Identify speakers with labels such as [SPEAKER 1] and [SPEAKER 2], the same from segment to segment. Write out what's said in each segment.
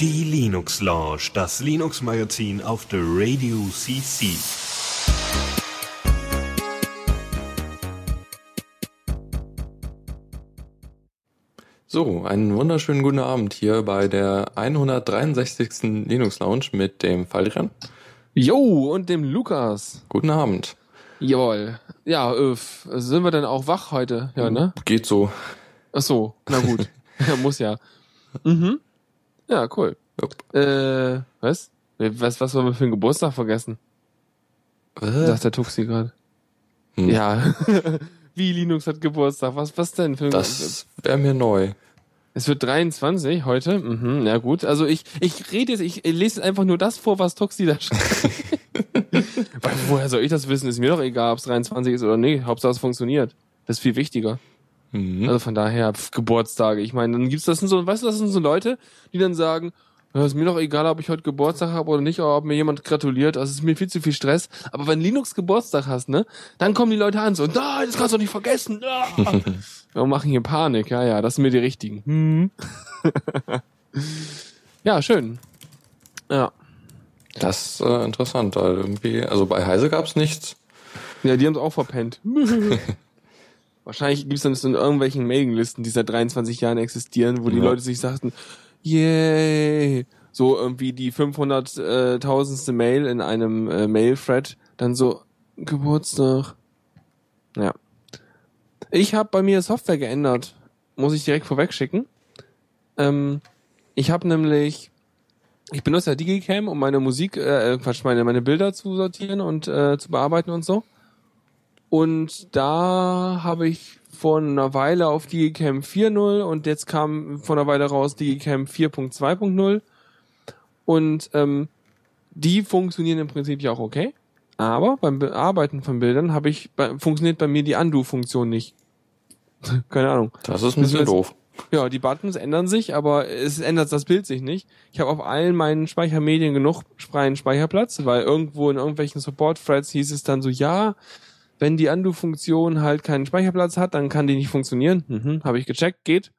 [SPEAKER 1] Die Linux Lounge, das Linux Magazin auf der Radio CC.
[SPEAKER 2] So, einen wunderschönen guten Abend hier bei der 163. Linux Lounge mit dem Faldrian.
[SPEAKER 3] Jo, und dem Lukas.
[SPEAKER 2] Guten Abend.
[SPEAKER 3] Jawohl. Ja, äh, sind wir denn auch wach heute? Ja, ne?
[SPEAKER 2] Geht so.
[SPEAKER 3] Ach so, na gut. ja, muss ja. Mhm. Ja, cool.
[SPEAKER 2] Jupp.
[SPEAKER 3] Äh, was? Was, was wollen wir für einen Geburtstag vergessen?
[SPEAKER 2] Äh,
[SPEAKER 3] Sagt der Tuxi gerade.
[SPEAKER 2] hm,
[SPEAKER 3] Ja. Wie Linux hat Geburtstag? Was, was denn für ein
[SPEAKER 2] Das wäre mir neu.
[SPEAKER 3] Es wird 23 heute. Mhm, ja gut. Also ich, ich rede jetzt, ich lese einfach nur das vor, was Tuxi da schreibt. Weil, woher soll ich das wissen? Ist mir doch egal, ob es 23 ist oder nicht. Hauptsache es funktioniert. Das ist viel wichtiger.
[SPEAKER 2] Mhm.
[SPEAKER 3] Also von daher, pf, Geburtstage. Ich meine, dann gibt's das sind so, weißt du, das sind so Leute, die dann sagen, ja, ist mir doch egal, ob ich heute Geburtstag habe oder nicht, oder ob mir jemand gratuliert. Das ist mir viel zu viel Stress. Aber wenn Linux Geburtstag hast, ne, dann kommen die Leute an so, nein, das kannst du doch nicht vergessen. Ah. Wir machen hier Panik. Ja, ja, das sind mir die richtigen. Hm. ja, schön. Ja.
[SPEAKER 2] Das ist äh, interessant, weil irgendwie, also bei Heise gab's nichts.
[SPEAKER 3] Ja, die haben es auch verpennt. Wahrscheinlich gibt's dann so in irgendwelchen Mailinglisten, die seit 23 Jahren existieren, wo die
[SPEAKER 2] Ja.
[SPEAKER 3] Leute sich sagten, yay, so irgendwie die 500.000. Mail in einem äh, Mail-Thread, dann so Geburtstag. Ja. Ich habe bei mir Software geändert, muss ich direkt vorweg schicken. Ähm, ich habe nämlich, ich benutze ja Digicam, um meine Musik, äh, Quatsch, meine, meine Bilder zu sortieren und äh, zu bearbeiten und so. Und da habe ich vor einer Weile auf Digicam 4.0 und jetzt kam vor einer Weile raus Digicam 4.2.0 und ähm, die funktionieren im Prinzip ja auch okay. Aber beim Bearbeiten von Bildern habe ich bei, funktioniert bei mir die Undo-Funktion nicht. Keine Ahnung.
[SPEAKER 2] Das ist ein bisschen
[SPEAKER 3] Das-
[SPEAKER 2] doof.
[SPEAKER 3] Ja, die Buttons ändern sich, aber es ändert das Bild sich nicht. Ich habe auf allen meinen Speichermedien genug freien Speicherplatz, weil irgendwo in irgendwelchen Support-Threads hieß es dann so, ja, wenn die Undo-Funktion halt keinen Speicherplatz hat, dann kann die nicht funktionieren. Mhm, habe ich gecheckt, geht.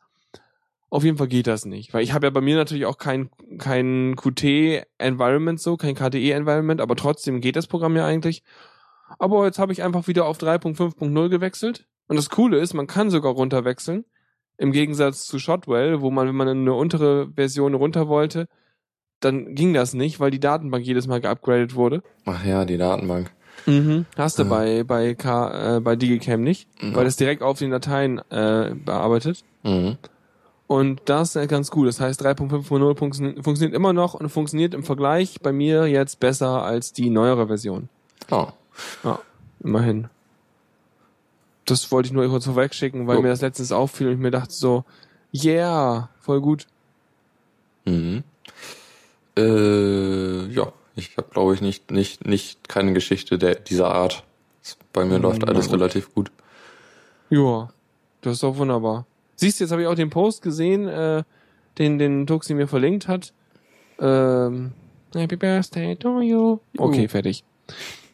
[SPEAKER 3] Auf jeden Fall geht das nicht, weil ich habe ja bei mir natürlich auch kein kein Qt-Environment so, kein KDE-Environment, aber trotzdem geht das Programm ja eigentlich. Aber jetzt habe ich einfach wieder auf 3.5.0 gewechselt und das Coole ist, man kann sogar runterwechseln. Im Gegensatz zu Shotwell, wo man, wenn man eine untere Version runter wollte, dann ging das nicht, weil die Datenbank jedes Mal geupgradet wurde.
[SPEAKER 2] Ach ja, die Datenbank.
[SPEAKER 3] Mhm. Hast du
[SPEAKER 2] Ja.
[SPEAKER 3] bei bei K, äh, bei Digicam nicht,
[SPEAKER 2] Ja.
[SPEAKER 3] weil das direkt auf den Dateien äh, bearbeitet.
[SPEAKER 2] Mhm.
[SPEAKER 3] Und das ist ganz gut. Das heißt, 3.5.0 funktio- funktioniert immer noch und funktioniert im Vergleich bei mir jetzt besser als die neuere Version.
[SPEAKER 2] Oh.
[SPEAKER 3] Ja, immerhin. Das wollte ich nur kurz vorwegschicken, weil
[SPEAKER 2] Jo.
[SPEAKER 3] mir das letztens auffiel und ich mir dachte so, yeah, voll gut.
[SPEAKER 2] Mhm. Äh, ja, ich habe glaube ich nicht nicht nicht keine Geschichte der dieser Art. Bei mir läuft alles
[SPEAKER 3] gut.
[SPEAKER 2] relativ gut.
[SPEAKER 3] Ja, das ist doch wunderbar. Siehst du, jetzt habe ich auch den Post gesehen, äh, den den Tuxi mir verlinkt hat. Ähm, Happy Birthday to you. Okay,
[SPEAKER 2] Uh.
[SPEAKER 3] fertig.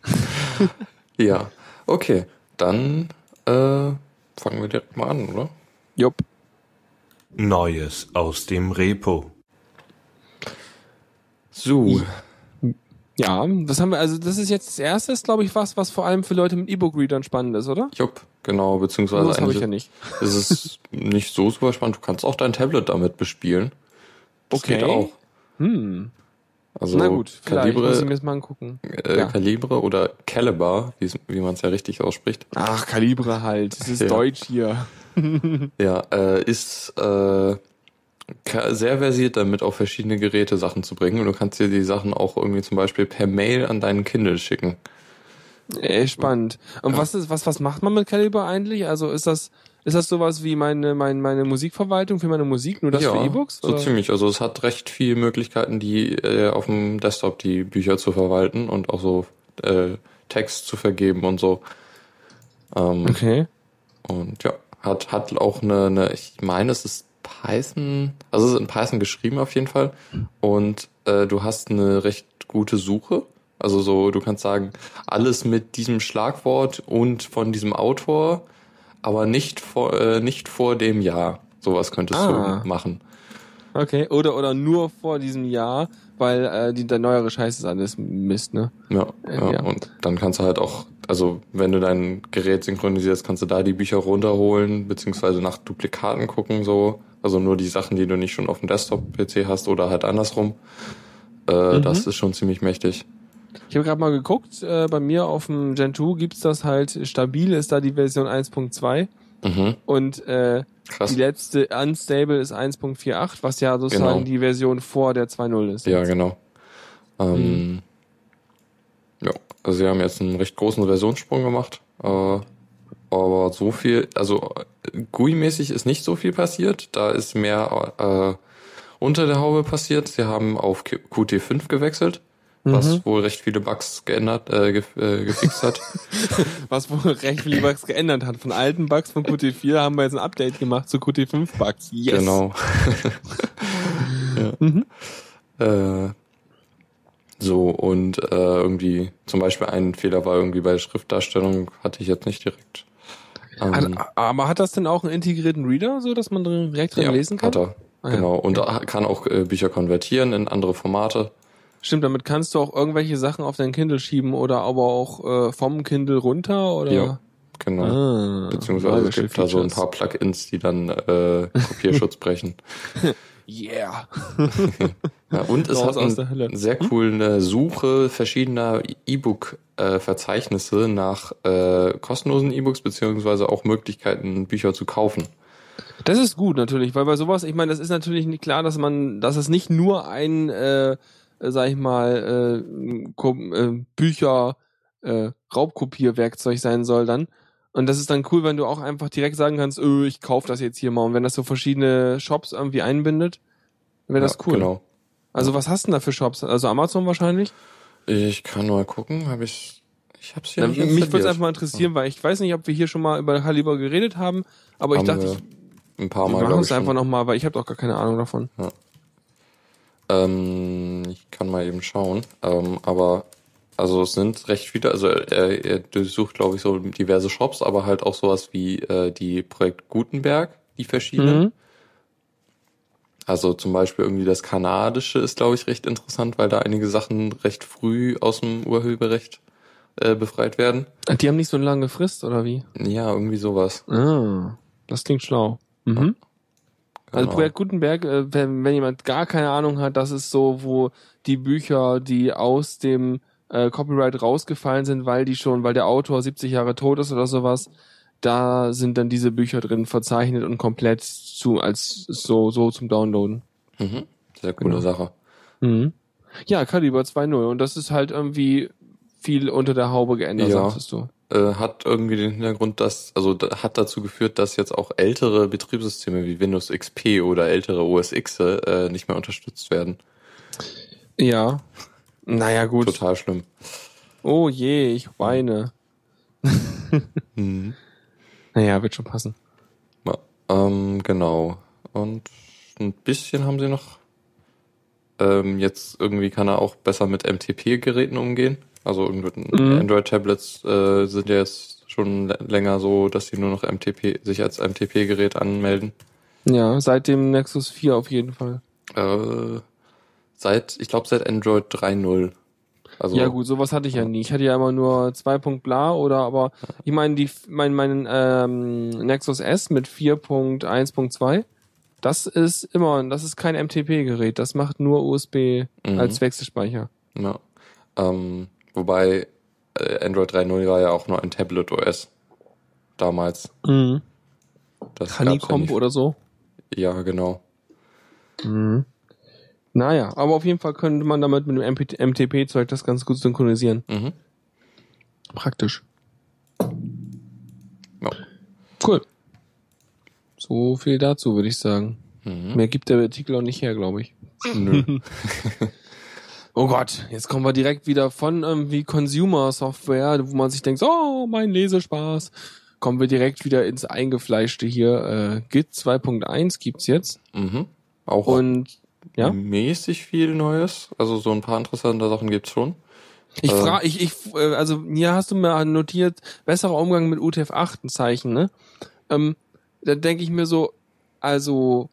[SPEAKER 2] Ja, okay, dann äh, fangen wir direkt mal an, oder?
[SPEAKER 3] Jupp.
[SPEAKER 1] Neues aus dem Repo.
[SPEAKER 2] So,
[SPEAKER 3] Ja, das haben wir, also das ist jetzt das erste, ist glaube ich was, was vor allem für Leute mit E-Book-Readern spannend ist, oder?
[SPEAKER 2] jupp, genau, beziehungsweise
[SPEAKER 3] das habe ich ja nicht.
[SPEAKER 2] ist es nicht so super spannend. Du kannst auch dein Tablet damit bespielen. Das
[SPEAKER 3] Okay.
[SPEAKER 2] geht auch.
[SPEAKER 3] Hm.
[SPEAKER 2] Also
[SPEAKER 3] Na gut, vielleicht muss ich
[SPEAKER 2] Kalibre,
[SPEAKER 3] mir das mal angucken.
[SPEAKER 2] äh,
[SPEAKER 3] ja.
[SPEAKER 2] Kalibre oder Caliber, wie, wie man es ja richtig ausspricht.
[SPEAKER 3] Ach, Kalibre halt. Das ist
[SPEAKER 2] Ja.
[SPEAKER 3] Deutsch hier.
[SPEAKER 2] Ja, äh, ist äh, sehr versiert damit, auf verschiedene Geräte Sachen zu bringen. Und du kannst dir die Sachen auch irgendwie zum Beispiel per Mail an deinen Kindle schicken.
[SPEAKER 3] Ey, spannend. Und
[SPEAKER 2] Ja.
[SPEAKER 3] was ist, was, was macht man mit Calibre eigentlich? Also ist das, ist das sowas wie meine, meine, meine Musikverwaltung für meine Musik, nur das
[SPEAKER 2] ja,
[SPEAKER 3] für E-Books?
[SPEAKER 2] so ziemlich. Also es hat recht viele Möglichkeiten, die äh, auf dem Desktop die Bücher zu verwalten und auch so äh, Text zu vergeben und so. Ähm,
[SPEAKER 3] Okay.
[SPEAKER 2] Und ja, hat, hat auch eine, eine, ich meine, es ist Python, also es ist in Python geschrieben auf jeden Fall. Und äh, du hast eine recht gute Suche. Also so, du kannst sagen, alles mit diesem Schlagwort und von diesem Autor aber nicht vor, äh, nicht vor dem Jahr. Sowas könntest
[SPEAKER 3] Ah.
[SPEAKER 2] du machen.
[SPEAKER 3] Okay. Oder, oder nur vor diesem Jahr, weil äh, die, der neuere Scheiß ist alles Mist, ne?
[SPEAKER 2] Ja,
[SPEAKER 3] Äh,
[SPEAKER 2] ja,
[SPEAKER 3] ja.
[SPEAKER 2] und dann kannst du halt auch, also wenn du dein Gerät synchronisierst, kannst du da die Bücher runterholen, beziehungsweise nach Duplikaten gucken, so. Also nur die Sachen, die du nicht schon auf dem Desktop-PC hast oder halt andersrum. Äh,
[SPEAKER 3] Mhm.
[SPEAKER 2] Das ist schon ziemlich mächtig.
[SPEAKER 3] Ich habe gerade mal geguckt, äh, bei mir auf dem Gen 2 gibt's das halt stabil, ist da die Version 1.2
[SPEAKER 2] Mhm.
[SPEAKER 3] und äh,
[SPEAKER 2] Krass.
[SPEAKER 3] die letzte Unstable ist 1.48, was ja sozusagen
[SPEAKER 2] Genau.
[SPEAKER 3] die Version vor der 2.0 ist.
[SPEAKER 2] Ja, genau. Ähm, Ja, also sie haben jetzt einen recht großen Versionssprung gemacht. Äh, aber so viel, also GUI-mäßig ist nicht so viel passiert. Da ist mehr äh, unter der Haube passiert. Sie haben auf Q- Qt5 gewechselt, was wohl recht viele Bugs geändert, äh, ge äh, gefixt hat.
[SPEAKER 3] Was wohl recht viele Bugs geändert hat. Von alten Bugs von Qt4 haben wir jetzt ein Update gemacht zu Qt5 Bugs. Yes.
[SPEAKER 2] Genau. ja. äh, so, und äh, irgendwie, zum Beispiel ein Fehler war irgendwie bei der Schriftdarstellung, hatte ich jetzt nicht direkt. Ähm,
[SPEAKER 3] Hat, aber hat das denn auch einen integrierten Reader, so dass man direkt drin
[SPEAKER 2] ja,
[SPEAKER 3] lesen kann?
[SPEAKER 2] Hat er.
[SPEAKER 3] Ah, ja.
[SPEAKER 2] genau. Und er kann auch äh, Bücher konvertieren in andere Formate.
[SPEAKER 3] Stimmt, damit kannst du auch irgendwelche Sachen auf dein Kindle schieben oder aber auch äh, vom Kindle runter oder?
[SPEAKER 2] Ja, genau.
[SPEAKER 3] Ah,
[SPEAKER 2] Beziehungsweise es gibt da so ein paar Plugins, die dann äh, Kopierschutz brechen.
[SPEAKER 3] Yeah.
[SPEAKER 2] Ja, und es hat eine sehr coole Suche verschiedener E-Book-Verzeichnisse nach äh, kostenlosen E-Books, beziehungsweise auch Möglichkeiten, Bücher zu kaufen.
[SPEAKER 3] Das ist gut natürlich, weil bei sowas, ich meine, das ist natürlich nicht klar, dass man, dass es nicht nur ein, äh, äh, sag ich mal, äh, äh, Bücher äh, Raubkopierwerkzeug sein soll dann. Und das ist dann cool, wenn du auch einfach direkt sagen kannst, öh, ich kauf das jetzt hier mal. Und wenn das so verschiedene Shops irgendwie einbindet, wäre das
[SPEAKER 2] Ja,
[SPEAKER 3] cool.
[SPEAKER 2] Genau.
[SPEAKER 3] Also was hast du denn da für Shops? Also Amazon wahrscheinlich?
[SPEAKER 2] Ich kann mal gucken, habe ich. Ich hab's hier
[SPEAKER 3] Ja,
[SPEAKER 2] nicht
[SPEAKER 3] mich würde es einfach mal interessieren, weil ich weiß nicht, ob wir hier schon mal über Haliber geredet haben, aber ich
[SPEAKER 2] Haben
[SPEAKER 3] dachte,
[SPEAKER 2] wir
[SPEAKER 3] ich,
[SPEAKER 2] ein paar
[SPEAKER 3] wir
[SPEAKER 2] Mal
[SPEAKER 3] machen
[SPEAKER 2] glaub
[SPEAKER 3] es
[SPEAKER 2] ich,
[SPEAKER 3] einfach nochmal, weil ich habe doch gar keine Ahnung davon.
[SPEAKER 2] Ähm, ich kann mal eben schauen. Ähm, aber also es sind recht viele, also er, er durchsucht, glaube ich, so diverse Shops, aber halt auch sowas wie äh, die Projekt Gutenberg, die verschiedenen.
[SPEAKER 3] Mhm.
[SPEAKER 2] Also zum Beispiel irgendwie das Kanadische ist, glaube ich, recht interessant, weil da einige Sachen recht früh aus dem Urheberrecht äh, befreit werden.
[SPEAKER 3] Die haben nicht so eine lange Frist, oder wie?
[SPEAKER 2] Ja, irgendwie sowas.
[SPEAKER 3] Ah, das klingt schlau. Mhm. Also
[SPEAKER 2] Genau.
[SPEAKER 3] Projekt Gutenberg, äh, wenn, wenn jemand gar keine Ahnung hat, das ist so, wo die Bücher, die aus dem äh, Copyright rausgefallen sind, weil die schon, weil der Autor 70 Jahre tot ist oder sowas, da sind dann diese Bücher drin verzeichnet und komplett zu als so so zum Downloaden.
[SPEAKER 2] Mhm. Sehr coole
[SPEAKER 3] Genau.
[SPEAKER 2] Sache.
[SPEAKER 3] Mhm. Ja, Kaliber 2.0 und das ist halt irgendwie viel unter der Haube geändert,
[SPEAKER 2] Ja.
[SPEAKER 3] sagtest du.
[SPEAKER 2] Äh, hat irgendwie den Hintergrund, dass, also da, hat dazu geführt, dass jetzt auch ältere Betriebssysteme wie Windows XP oder ältere OS X äh, nicht mehr unterstützt werden.
[SPEAKER 3] Ja. Naja, gut.
[SPEAKER 2] Total schlimm.
[SPEAKER 3] Oh je, ich weine.
[SPEAKER 2] Mhm.
[SPEAKER 3] Naja, wird schon passen.
[SPEAKER 2] Ja, ähm, genau. Und ein bisschen haben sie noch. Ähm, jetzt irgendwie kann er auch besser mit MTP-Geräten umgehen. Also irgendwie
[SPEAKER 3] Mhm.
[SPEAKER 2] Android-Tablets äh, sind ja jetzt schon lä- länger so, dass sie nur noch MTP sich als MTP-Gerät anmelden.
[SPEAKER 3] Ja, seit dem Nexus 4 auf jeden Fall.
[SPEAKER 2] Äh, seit, ich glaube seit Android 3.0. Also
[SPEAKER 3] ja gut, sowas hatte ich ja nie. Ich hatte ja immer nur 2. bla oder aber ich meine die mein mein ähm, Nexus S mit 4.1.2, das ist immer das ist kein MTP Gerät, das macht nur USB
[SPEAKER 2] Mhm.
[SPEAKER 3] als Wechselspeicher.
[SPEAKER 2] Ja. Ähm, wobei äh, Android 3.0 war ja auch nur ein Tablet OS damals.
[SPEAKER 3] Mhm.
[SPEAKER 2] Das
[SPEAKER 3] Honeycomb
[SPEAKER 2] ja,
[SPEAKER 3] oder so.
[SPEAKER 2] ja, genau.
[SPEAKER 3] Mhm. Naja, aber auf jeden Fall könnte man damit mit dem MTP-Zeug das ganz gut synchronisieren.
[SPEAKER 2] Mhm.
[SPEAKER 3] Praktisch.
[SPEAKER 2] Ja.
[SPEAKER 3] Cool. So viel dazu, würde ich sagen.
[SPEAKER 2] Mhm.
[SPEAKER 3] Mehr gibt der Artikel auch nicht her, glaube ich.
[SPEAKER 2] Nö.
[SPEAKER 3] Oh Gott, jetzt kommen wir direkt wieder von irgendwie Consumer Software, wo man sich denkt, oh, mein Lesespaß. Kommen wir direkt wieder ins Eingefleischte hier. Äh, Git 2.1 gibt's jetzt.
[SPEAKER 2] mhm. Auch
[SPEAKER 3] Und ja?
[SPEAKER 2] mäßig viel Neues. Also so ein paar interessante Sachen gibt's schon.
[SPEAKER 3] Ich
[SPEAKER 2] Ähm.
[SPEAKER 3] frage, ich, ich, äh, also hier hast du mir notiert, besserer Umgang mit UTF-8 ein Zeichen, ne? Ähm, da denke ich mir so, also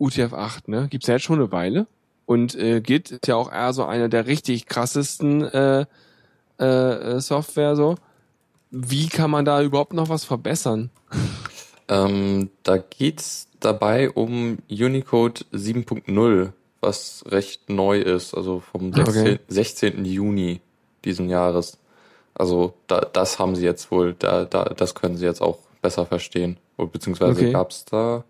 [SPEAKER 3] UTF-8, ne, gibt's ja jetzt schon eine Weile. Und äh, Git ist ja auch eher so eine der richtig krassesten äh, äh, Software so. Wie kann man da überhaupt noch was verbessern?
[SPEAKER 2] Ähm, da geht's dabei um Unicode 7.0, was recht neu ist, also vom 16,
[SPEAKER 3] Okay.
[SPEAKER 2] 16. Juni diesen Jahres. Also da, das haben sie jetzt wohl, da, da, das können sie jetzt auch besser verstehen. Beziehungsweise
[SPEAKER 3] Okay.
[SPEAKER 2] gab's da,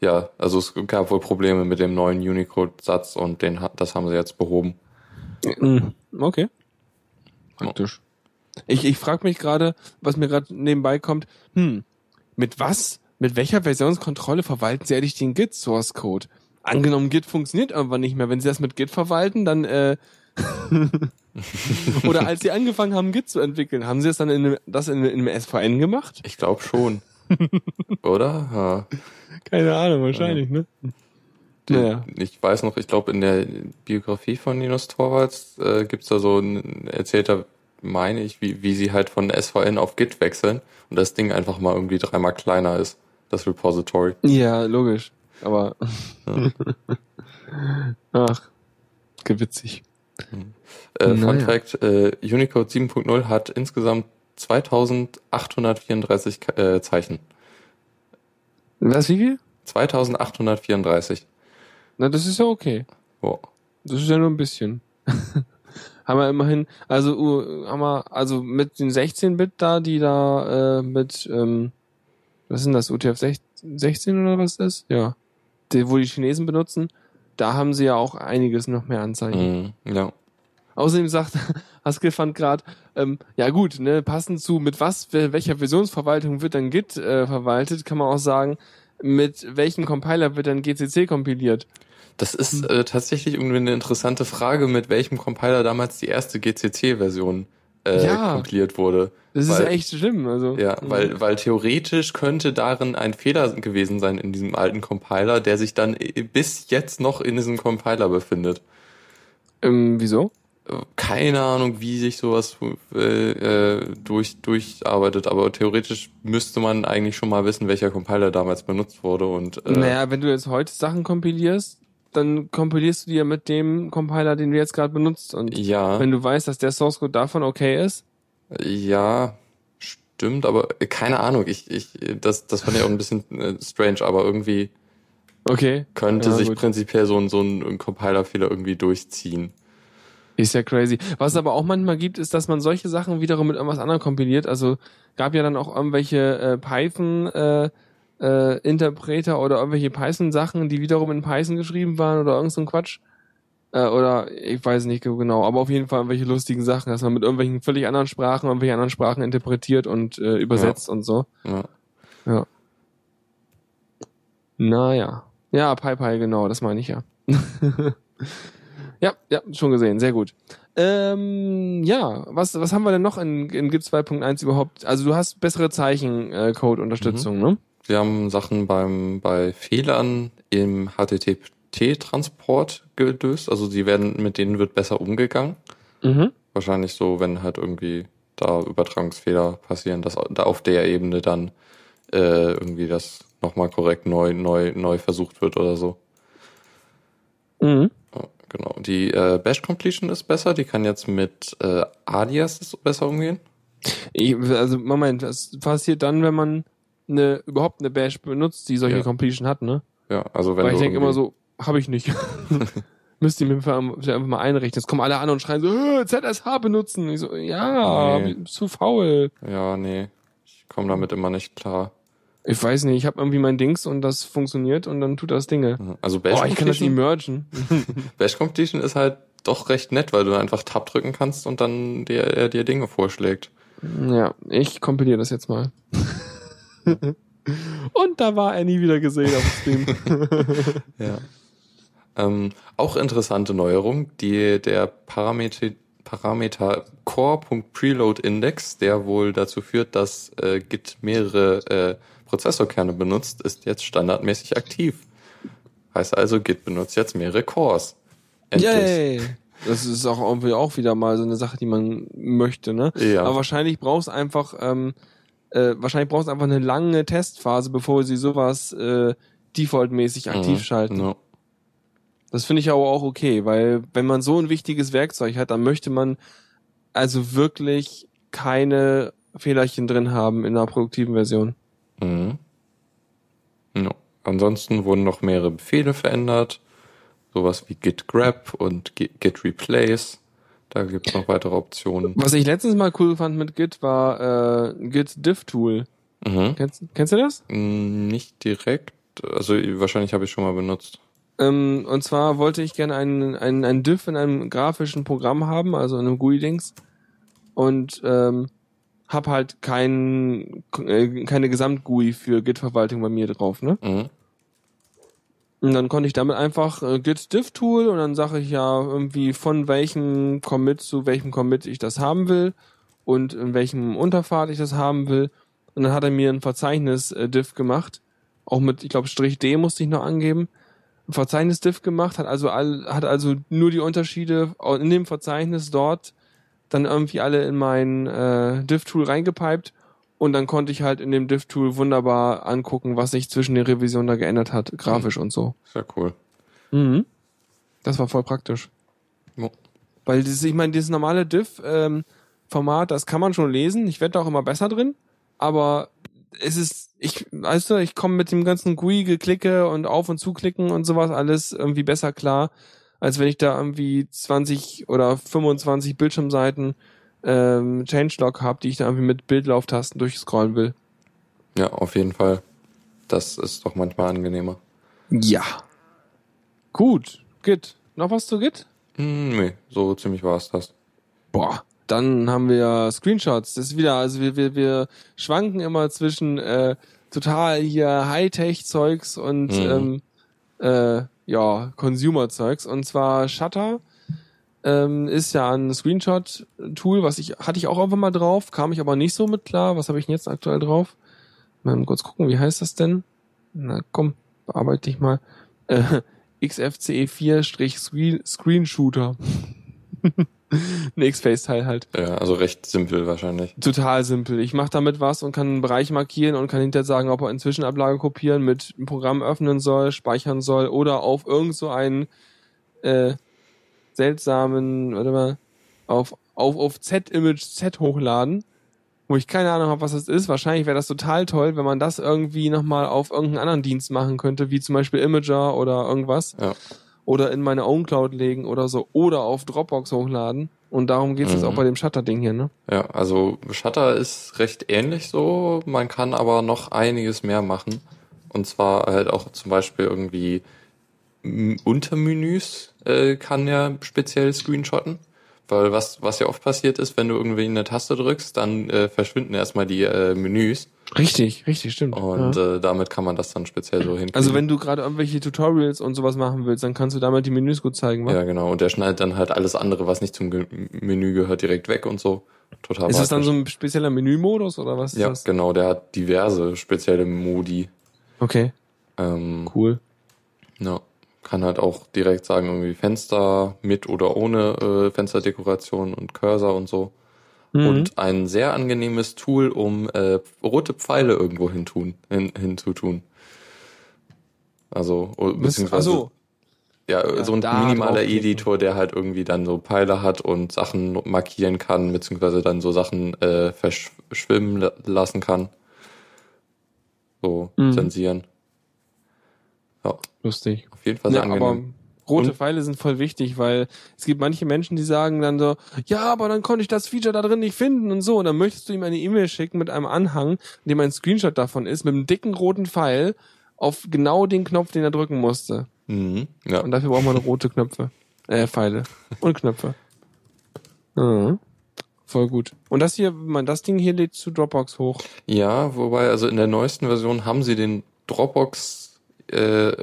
[SPEAKER 2] ja, also es gab wohl Probleme mit dem neuen Unicode-Satz und den, das haben sie jetzt behoben.
[SPEAKER 3] Mhm. Okay. Praktisch. Ich, ich frage mich gerade, was mir gerade nebenbei kommt, hm, mit was, mit welcher Versionskontrolle verwalten sie eigentlich den Git Source Code? Angenommen, Git funktioniert irgendwann nicht mehr. Wenn sie das mit Git verwalten, dann äh, oder als sie angefangen haben, Git zu entwickeln, haben sie das dann in einem, das in, in einem SVN gemacht?
[SPEAKER 2] Ich glaube schon. Oder? Ja.
[SPEAKER 3] Keine Ahnung, wahrscheinlich, ne? Naja.
[SPEAKER 2] Ich weiß noch, ich glaube, in der Biografie von Linus Torvalds äh, gibt's da so ein, erzählt er, meine ich, wie, wie sie halt von SVN auf Git wechseln und das Ding einfach mal irgendwie dreimal kleiner ist, das Repository.
[SPEAKER 3] Ja, logisch. Aber ach, gewitzig.
[SPEAKER 2] Äh, Fun. Fact, äh, Unicode 7.0 hat insgesamt 2834 Ka- äh, Zeichen.
[SPEAKER 3] Was, wie viel?
[SPEAKER 2] 2834.
[SPEAKER 3] Na, das ist ja okay.
[SPEAKER 2] Wow.
[SPEAKER 3] Das ist ja nur ein bisschen. haben wir immerhin, also uh, haben wir, also mit den 16-Bit da, die da äh, mit, ähm, was denn das, UTF 16 oder was ist das? Ja. Die, wo die Chinesen benutzen, da haben sie ja auch einiges noch mehr Anzeichen.
[SPEAKER 2] Mhm, ja.
[SPEAKER 3] Außerdem sagt Haskell fand gerade, ähm, ja gut, ne, passend zu mit was, wel- welcher Versionsverwaltung wird dann Git äh, verwaltet, kann man auch sagen, mit welchem Compiler wird dann GCC kompiliert.
[SPEAKER 2] Das ist äh, tatsächlich irgendwie eine interessante Frage, mit welchem Compiler damals die erste GCC-Version äh,
[SPEAKER 3] Ja.
[SPEAKER 2] kompiliert wurde.
[SPEAKER 3] Das ist
[SPEAKER 2] Weil-
[SPEAKER 3] ja echt schlimm, also.
[SPEAKER 2] Ja, weil, weil theoretisch könnte darin ein Fehler gewesen sein in diesem alten Compiler, der sich dann äh, bis jetzt noch in diesem Compiler befindet.
[SPEAKER 3] Ähm, wieso?
[SPEAKER 2] Keine Ahnung, wie sich sowas äh, äh, durch, durcharbeitet, aber theoretisch müsste man eigentlich schon mal wissen, welcher Compiler damals benutzt wurde und äh,
[SPEAKER 3] Naja, wenn du jetzt heute Sachen kompilierst, dann kompilierst du die ja mit dem Compiler, den du jetzt gerade benutzt. Und
[SPEAKER 2] ja.
[SPEAKER 3] wenn du weißt, dass der Source Code davon okay ist,
[SPEAKER 2] Ja, stimmt, aber keine Ahnung. Ich, ich, das, das fand ich auch ein bisschen äh, strange, aber irgendwie
[SPEAKER 3] okay,
[SPEAKER 2] könnte
[SPEAKER 3] Ja,
[SPEAKER 2] sich
[SPEAKER 3] gut.
[SPEAKER 2] prinzipiell so ein, so ein Compiler-Fehler irgendwie durchziehen.
[SPEAKER 3] ist ja crazy. Was es aber auch manchmal gibt, ist, dass man solche Sachen wiederum mit irgendwas anderem kompiliert. Also gab ja dann auch irgendwelche äh, Python äh, äh, Interpreter oder irgendwelche Python Sachen, die wiederum in Python geschrieben waren oder irgend so ein Quatsch. Äh, oder ich weiß nicht genau, aber auf jeden Fall irgendwelche lustigen Sachen, dass man mit irgendwelchen völlig anderen Sprachen, irgendwelche anderen Sprachen interpretiert und äh, übersetzt und so.
[SPEAKER 2] Ja.
[SPEAKER 3] Ja. Naja. Ja, PyPy, genau, das meine ich ja. ja, ja, schon gesehen, sehr gut. Ähm, ja, was, was haben wir denn noch in, in GIP 2.1 überhaupt? Also du hast bessere Zeichen-Code-Unterstützung, ne?
[SPEAKER 2] Wir haben Sachen beim, bei Fehlern im HTTP-Transport gelöst. Also die werden, mit denen wird besser umgegangen.
[SPEAKER 3] Mhm.
[SPEAKER 2] Wahrscheinlich so, wenn halt irgendwie da Übertragungsfehler passieren, dass da auf der Ebene dann äh, irgendwie das nochmal korrekt neu, neu, neu versucht wird oder so.
[SPEAKER 3] Mhm.
[SPEAKER 2] Genau. Die äh, Bash Completion ist besser, die kann jetzt mit äh, Alias besser umgehen.
[SPEAKER 3] Ich, also Moment, was passiert dann, wenn man eine, überhaupt eine Bash benutzt, die solche
[SPEAKER 2] Ja.
[SPEAKER 3] Completion hat, ne?
[SPEAKER 2] Ja, also wenn
[SPEAKER 3] Weil ich denke immer so, habe ich nicht. Müsst ihr mir einfach, einfach mal einrichten. Jetzt kommen alle an und schreien so, "Äh, ZSH benutzen. Ich so, ja,
[SPEAKER 2] Nee.
[SPEAKER 3] zu faul.
[SPEAKER 2] Ja, nee, ich komme damit immer nicht klar.
[SPEAKER 3] Ich weiß nicht, ich habe irgendwie mein Dings und das funktioniert und dann tut das Dinge.
[SPEAKER 2] Also Bash
[SPEAKER 3] Oh, ich kann das
[SPEAKER 2] Completion,
[SPEAKER 3] emergen.
[SPEAKER 2] Bash Completion ist halt doch recht nett, weil du einfach Tab drücken kannst und dann dir, dir Dinge vorschlägt.
[SPEAKER 3] ja, ich kompiliere das jetzt mal. und da war er nie wieder gesehen auf dem Stream.
[SPEAKER 2] Ja. Ähm, auch interessante Neuerung, die der Parameter, Parameter core.preload-index, der wohl dazu führt, dass äh, Git mehrere äh, Prozessorkerne benutzt, ist jetzt standardmäßig aktiv. Heißt also, Git benutzt jetzt mehrere Cores. Endlich.
[SPEAKER 3] Yay! Das ist auch irgendwie auch wieder mal so eine Sache, die man möchte, ne?
[SPEAKER 2] Ja.
[SPEAKER 3] Aber wahrscheinlich brauchst einfach ähm, äh, wahrscheinlich braucht es einfach eine lange Testphase, bevor sie sowas äh, defaultmäßig aktiv
[SPEAKER 2] Mhm.
[SPEAKER 3] schalten.
[SPEAKER 2] Ja.
[SPEAKER 3] Das finde ich aber auch okay, weil wenn man so ein wichtiges Werkzeug hat, dann möchte man also wirklich keine Fehlerchen drin haben in einer produktiven Version.
[SPEAKER 2] Mhm. Ja. Ansonsten wurden noch mehrere Befehle verändert. Sowas wie git grab und git replace. Da gibt's noch weitere Optionen.
[SPEAKER 3] Was ich letztens mal cool fand mit Git war äh, Git Diff Tool.
[SPEAKER 2] Mhm.
[SPEAKER 3] Kennst, kennst du das?
[SPEAKER 2] Mm, Nicht direkt. Also wahrscheinlich habe ich schon mal benutzt.
[SPEAKER 3] Ähm, und zwar wollte ich gerne einen, einen, einen Diff in einem grafischen Programm haben, also in einem GUI-Dings. Und ähm, hab halt kein, äh, keine Gesamt-GUI für Git-Verwaltung bei mir drauf, ne?
[SPEAKER 2] Mhm.
[SPEAKER 3] Und dann konnte ich damit einfach äh, Git Diff Tool und dann sage ich ja irgendwie von welchem Commit zu welchem Commit ich das haben will und in welchem Unterpfad ich das haben will. Und dann hat er mir ein Verzeichnis äh, Diff gemacht, auch mit, ich glaube Strich D musste ich noch angeben. Ein Verzeichnis Diff gemacht, hat also all, hat also nur die Unterschiede in dem Verzeichnis dort dann irgendwie alle in mein äh, Diff Tool reingepiped und dann konnte ich halt in dem Diff Tool wunderbar angucken, was sich zwischen den Revisionen da geändert hat, grafisch und so.
[SPEAKER 2] Sehr cool.
[SPEAKER 3] Mhm. Das war voll praktisch.
[SPEAKER 2] Ja.
[SPEAKER 3] Weil dieses, ich meine, dieses normale Diff-Format, das kann man schon lesen. Ich werde da auch immer besser drin. Aber es ist, ich, weißt du, ich komme mit dem ganzen GUI-Geklicke und auf- und zuklicken und sowas alles irgendwie besser klar, als wenn ich da irgendwie 20 oder 25 Bildschirmseiten ähm, Changelog habe, die ich da irgendwie mit Bildlauftasten durchscrollen will.
[SPEAKER 2] Ja, auf jeden Fall. Das ist doch manchmal angenehmer.
[SPEAKER 3] Ja. Gut. Git. Noch was zu Git?
[SPEAKER 2] Hm, nee, so ziemlich war es das.
[SPEAKER 3] Boah, dann haben wir Screenshots. Das ist wieder, also wir, wir, wir schwanken immer zwischen äh, total hier Hightech-Zeugs und
[SPEAKER 2] Mhm.
[SPEAKER 3] ähm, äh, ja, Consumer-Zeugs. Und zwar Shutter ähm, ist ja ein Screenshot-Tool, was ich, hatte ich auch einfach mal drauf, kam ich aber nicht so mit klar. Was habe ich denn jetzt aktuell drauf? Mal kurz gucken, wie heißt das denn? Na komm, bearbeite ich mal. Äh, XFCE4-Screenshooter. ein X-Face-Teil halt.
[SPEAKER 2] Ja, also recht simpel wahrscheinlich.
[SPEAKER 3] Total simpel. Ich mache damit was und kann einen Bereich markieren und kann hinterher sagen, ob er in Zwischenablage kopieren, mit einem Programm öffnen soll, speichern soll oder auf irgend so einen äh, seltsamen, warte mal, auf, auf, auf Z-Image Z hochladen, wo ich keine Ahnung habe, was das ist. Wahrscheinlich wäre das total toll, wenn man das irgendwie nochmal auf irgendeinen anderen Dienst machen könnte, wie zum Beispiel Imager oder irgendwas.
[SPEAKER 2] Ja.
[SPEAKER 3] Oder in meine Own Cloud legen oder so. Oder auf Dropbox hochladen. Und darum geht es jetzt
[SPEAKER 2] Mhm.
[SPEAKER 3] auch bei dem Shutter-Ding hier, ne?
[SPEAKER 2] Ja, also Shutter ist recht ähnlich so. Man kann aber noch einiges mehr machen. Und zwar halt auch zum Beispiel irgendwie Untermenüs äh, kann ja speziell screenshotten. Weil was, was ja oft passiert ist, wenn du irgendwie eine Taste drückst, dann äh, verschwinden erstmal die äh, Menüs.
[SPEAKER 3] Richtig, richtig, stimmt.
[SPEAKER 2] Und
[SPEAKER 3] ja.
[SPEAKER 2] äh, damit kann man das dann speziell so hinkriegen.
[SPEAKER 3] Also wenn du gerade irgendwelche Tutorials und sowas machen willst, dann kannst du damit die Menüs gut zeigen, wa?
[SPEAKER 2] Ja, genau. Und der schneidet dann halt alles andere, was nicht zum Ge Menü gehört, direkt weg und so. Total
[SPEAKER 3] Ist das dann so ein spezieller Menümodus oder was
[SPEAKER 2] Ja,
[SPEAKER 3] das?
[SPEAKER 2] genau. Der hat diverse spezielle Modi.
[SPEAKER 3] Okay,
[SPEAKER 2] Ähm,
[SPEAKER 3] cool.
[SPEAKER 2] Ja, kann halt auch direkt sagen, irgendwie Fenster mit oder ohne äh, Fensterdekoration und Cursor und so.
[SPEAKER 3] Mhm.
[SPEAKER 2] Und ein sehr angenehmes Tool, um äh, rote Pfeile irgendwo hintun, hin, hinzutun. Also, beziehungsweise,
[SPEAKER 3] Ach so.
[SPEAKER 2] ja,
[SPEAKER 3] Ja,
[SPEAKER 2] so ein minimaler. Editor, der halt irgendwie dann so Pfeile hat und Sachen markieren kann, beziehungsweise dann so Sachen äh, verschwimmen la- lassen kann. So,
[SPEAKER 3] Mhm.
[SPEAKER 2] zensieren. Ja,
[SPEAKER 3] Lustig.
[SPEAKER 2] auf jeden Fall sehr
[SPEAKER 3] Ja, aber
[SPEAKER 2] angenehm.
[SPEAKER 3] rote Pfeile sind voll wichtig, weil es gibt manche Menschen, die sagen dann so, ja, aber dann konnte ich das Feature da drin nicht finden und so. Und dann möchtest du ihm eine E-Mail schicken mit einem Anhang, in dem ein Screenshot davon ist, mit einem dicken roten Pfeil auf genau den Knopf, den er drücken musste.
[SPEAKER 2] Mhm. Ja.
[SPEAKER 3] Und dafür braucht man rote Knöpfe. Äh, Pfeile. Und Knöpfe. Mhm. Voll gut. Und das hier, man, das Ding hier lädt zu Dropbox hoch.
[SPEAKER 2] Ja, wobei, also in der neuesten Version haben sie den Dropbox-Upload äh,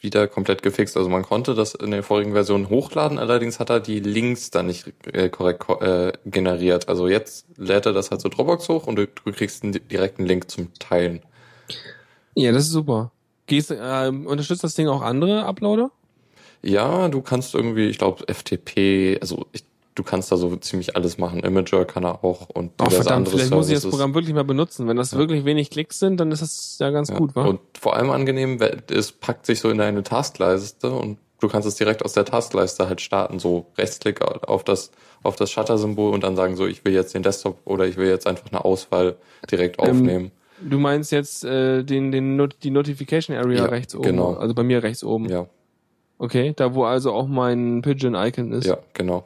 [SPEAKER 2] wieder komplett gefixt. Also man konnte das in der vorigen Version hochladen, allerdings hat er die Links dann nicht äh, korrekt ko- äh, generiert. Also jetzt lädt er das halt zu Dropbox hoch und du, du kriegst einen di- direkten Link zum Teilen.
[SPEAKER 3] Ja, das ist super. Gehst, äh, unterstützt das Ding auch andere Uploader?
[SPEAKER 2] Ja, du kannst irgendwie, ich glaube, FTP, also ich, du kannst da so ziemlich alles machen. Imager kann er auch und
[SPEAKER 3] Oh, verdammt,
[SPEAKER 2] andere
[SPEAKER 3] vielleicht muss ich das
[SPEAKER 2] Services.
[SPEAKER 3] Programm wirklich mal benutzen. Wenn das wirklich wenig Klicks sind, dann ist das ja ganz
[SPEAKER 2] Ja.
[SPEAKER 3] gut, wa?
[SPEAKER 2] Und vor allem angenehm, es packt sich so in deine Taskleiste und du kannst es direkt aus der Taskleiste halt starten, so Rechtsklick auf das auf das Shutter-Symbol und dann sagen so, ich will jetzt den Desktop oder ich will jetzt einfach eine Auswahl direkt
[SPEAKER 3] Ähm,
[SPEAKER 2] aufnehmen.
[SPEAKER 3] Du meinst jetzt äh, den, den Not die Notification Area
[SPEAKER 2] Ja,
[SPEAKER 3] rechts oben,
[SPEAKER 2] genau.
[SPEAKER 3] also bei mir rechts oben.
[SPEAKER 2] Ja,
[SPEAKER 3] Okay, da wo also auch mein Pigeon-Icon ist.
[SPEAKER 2] ja, genau.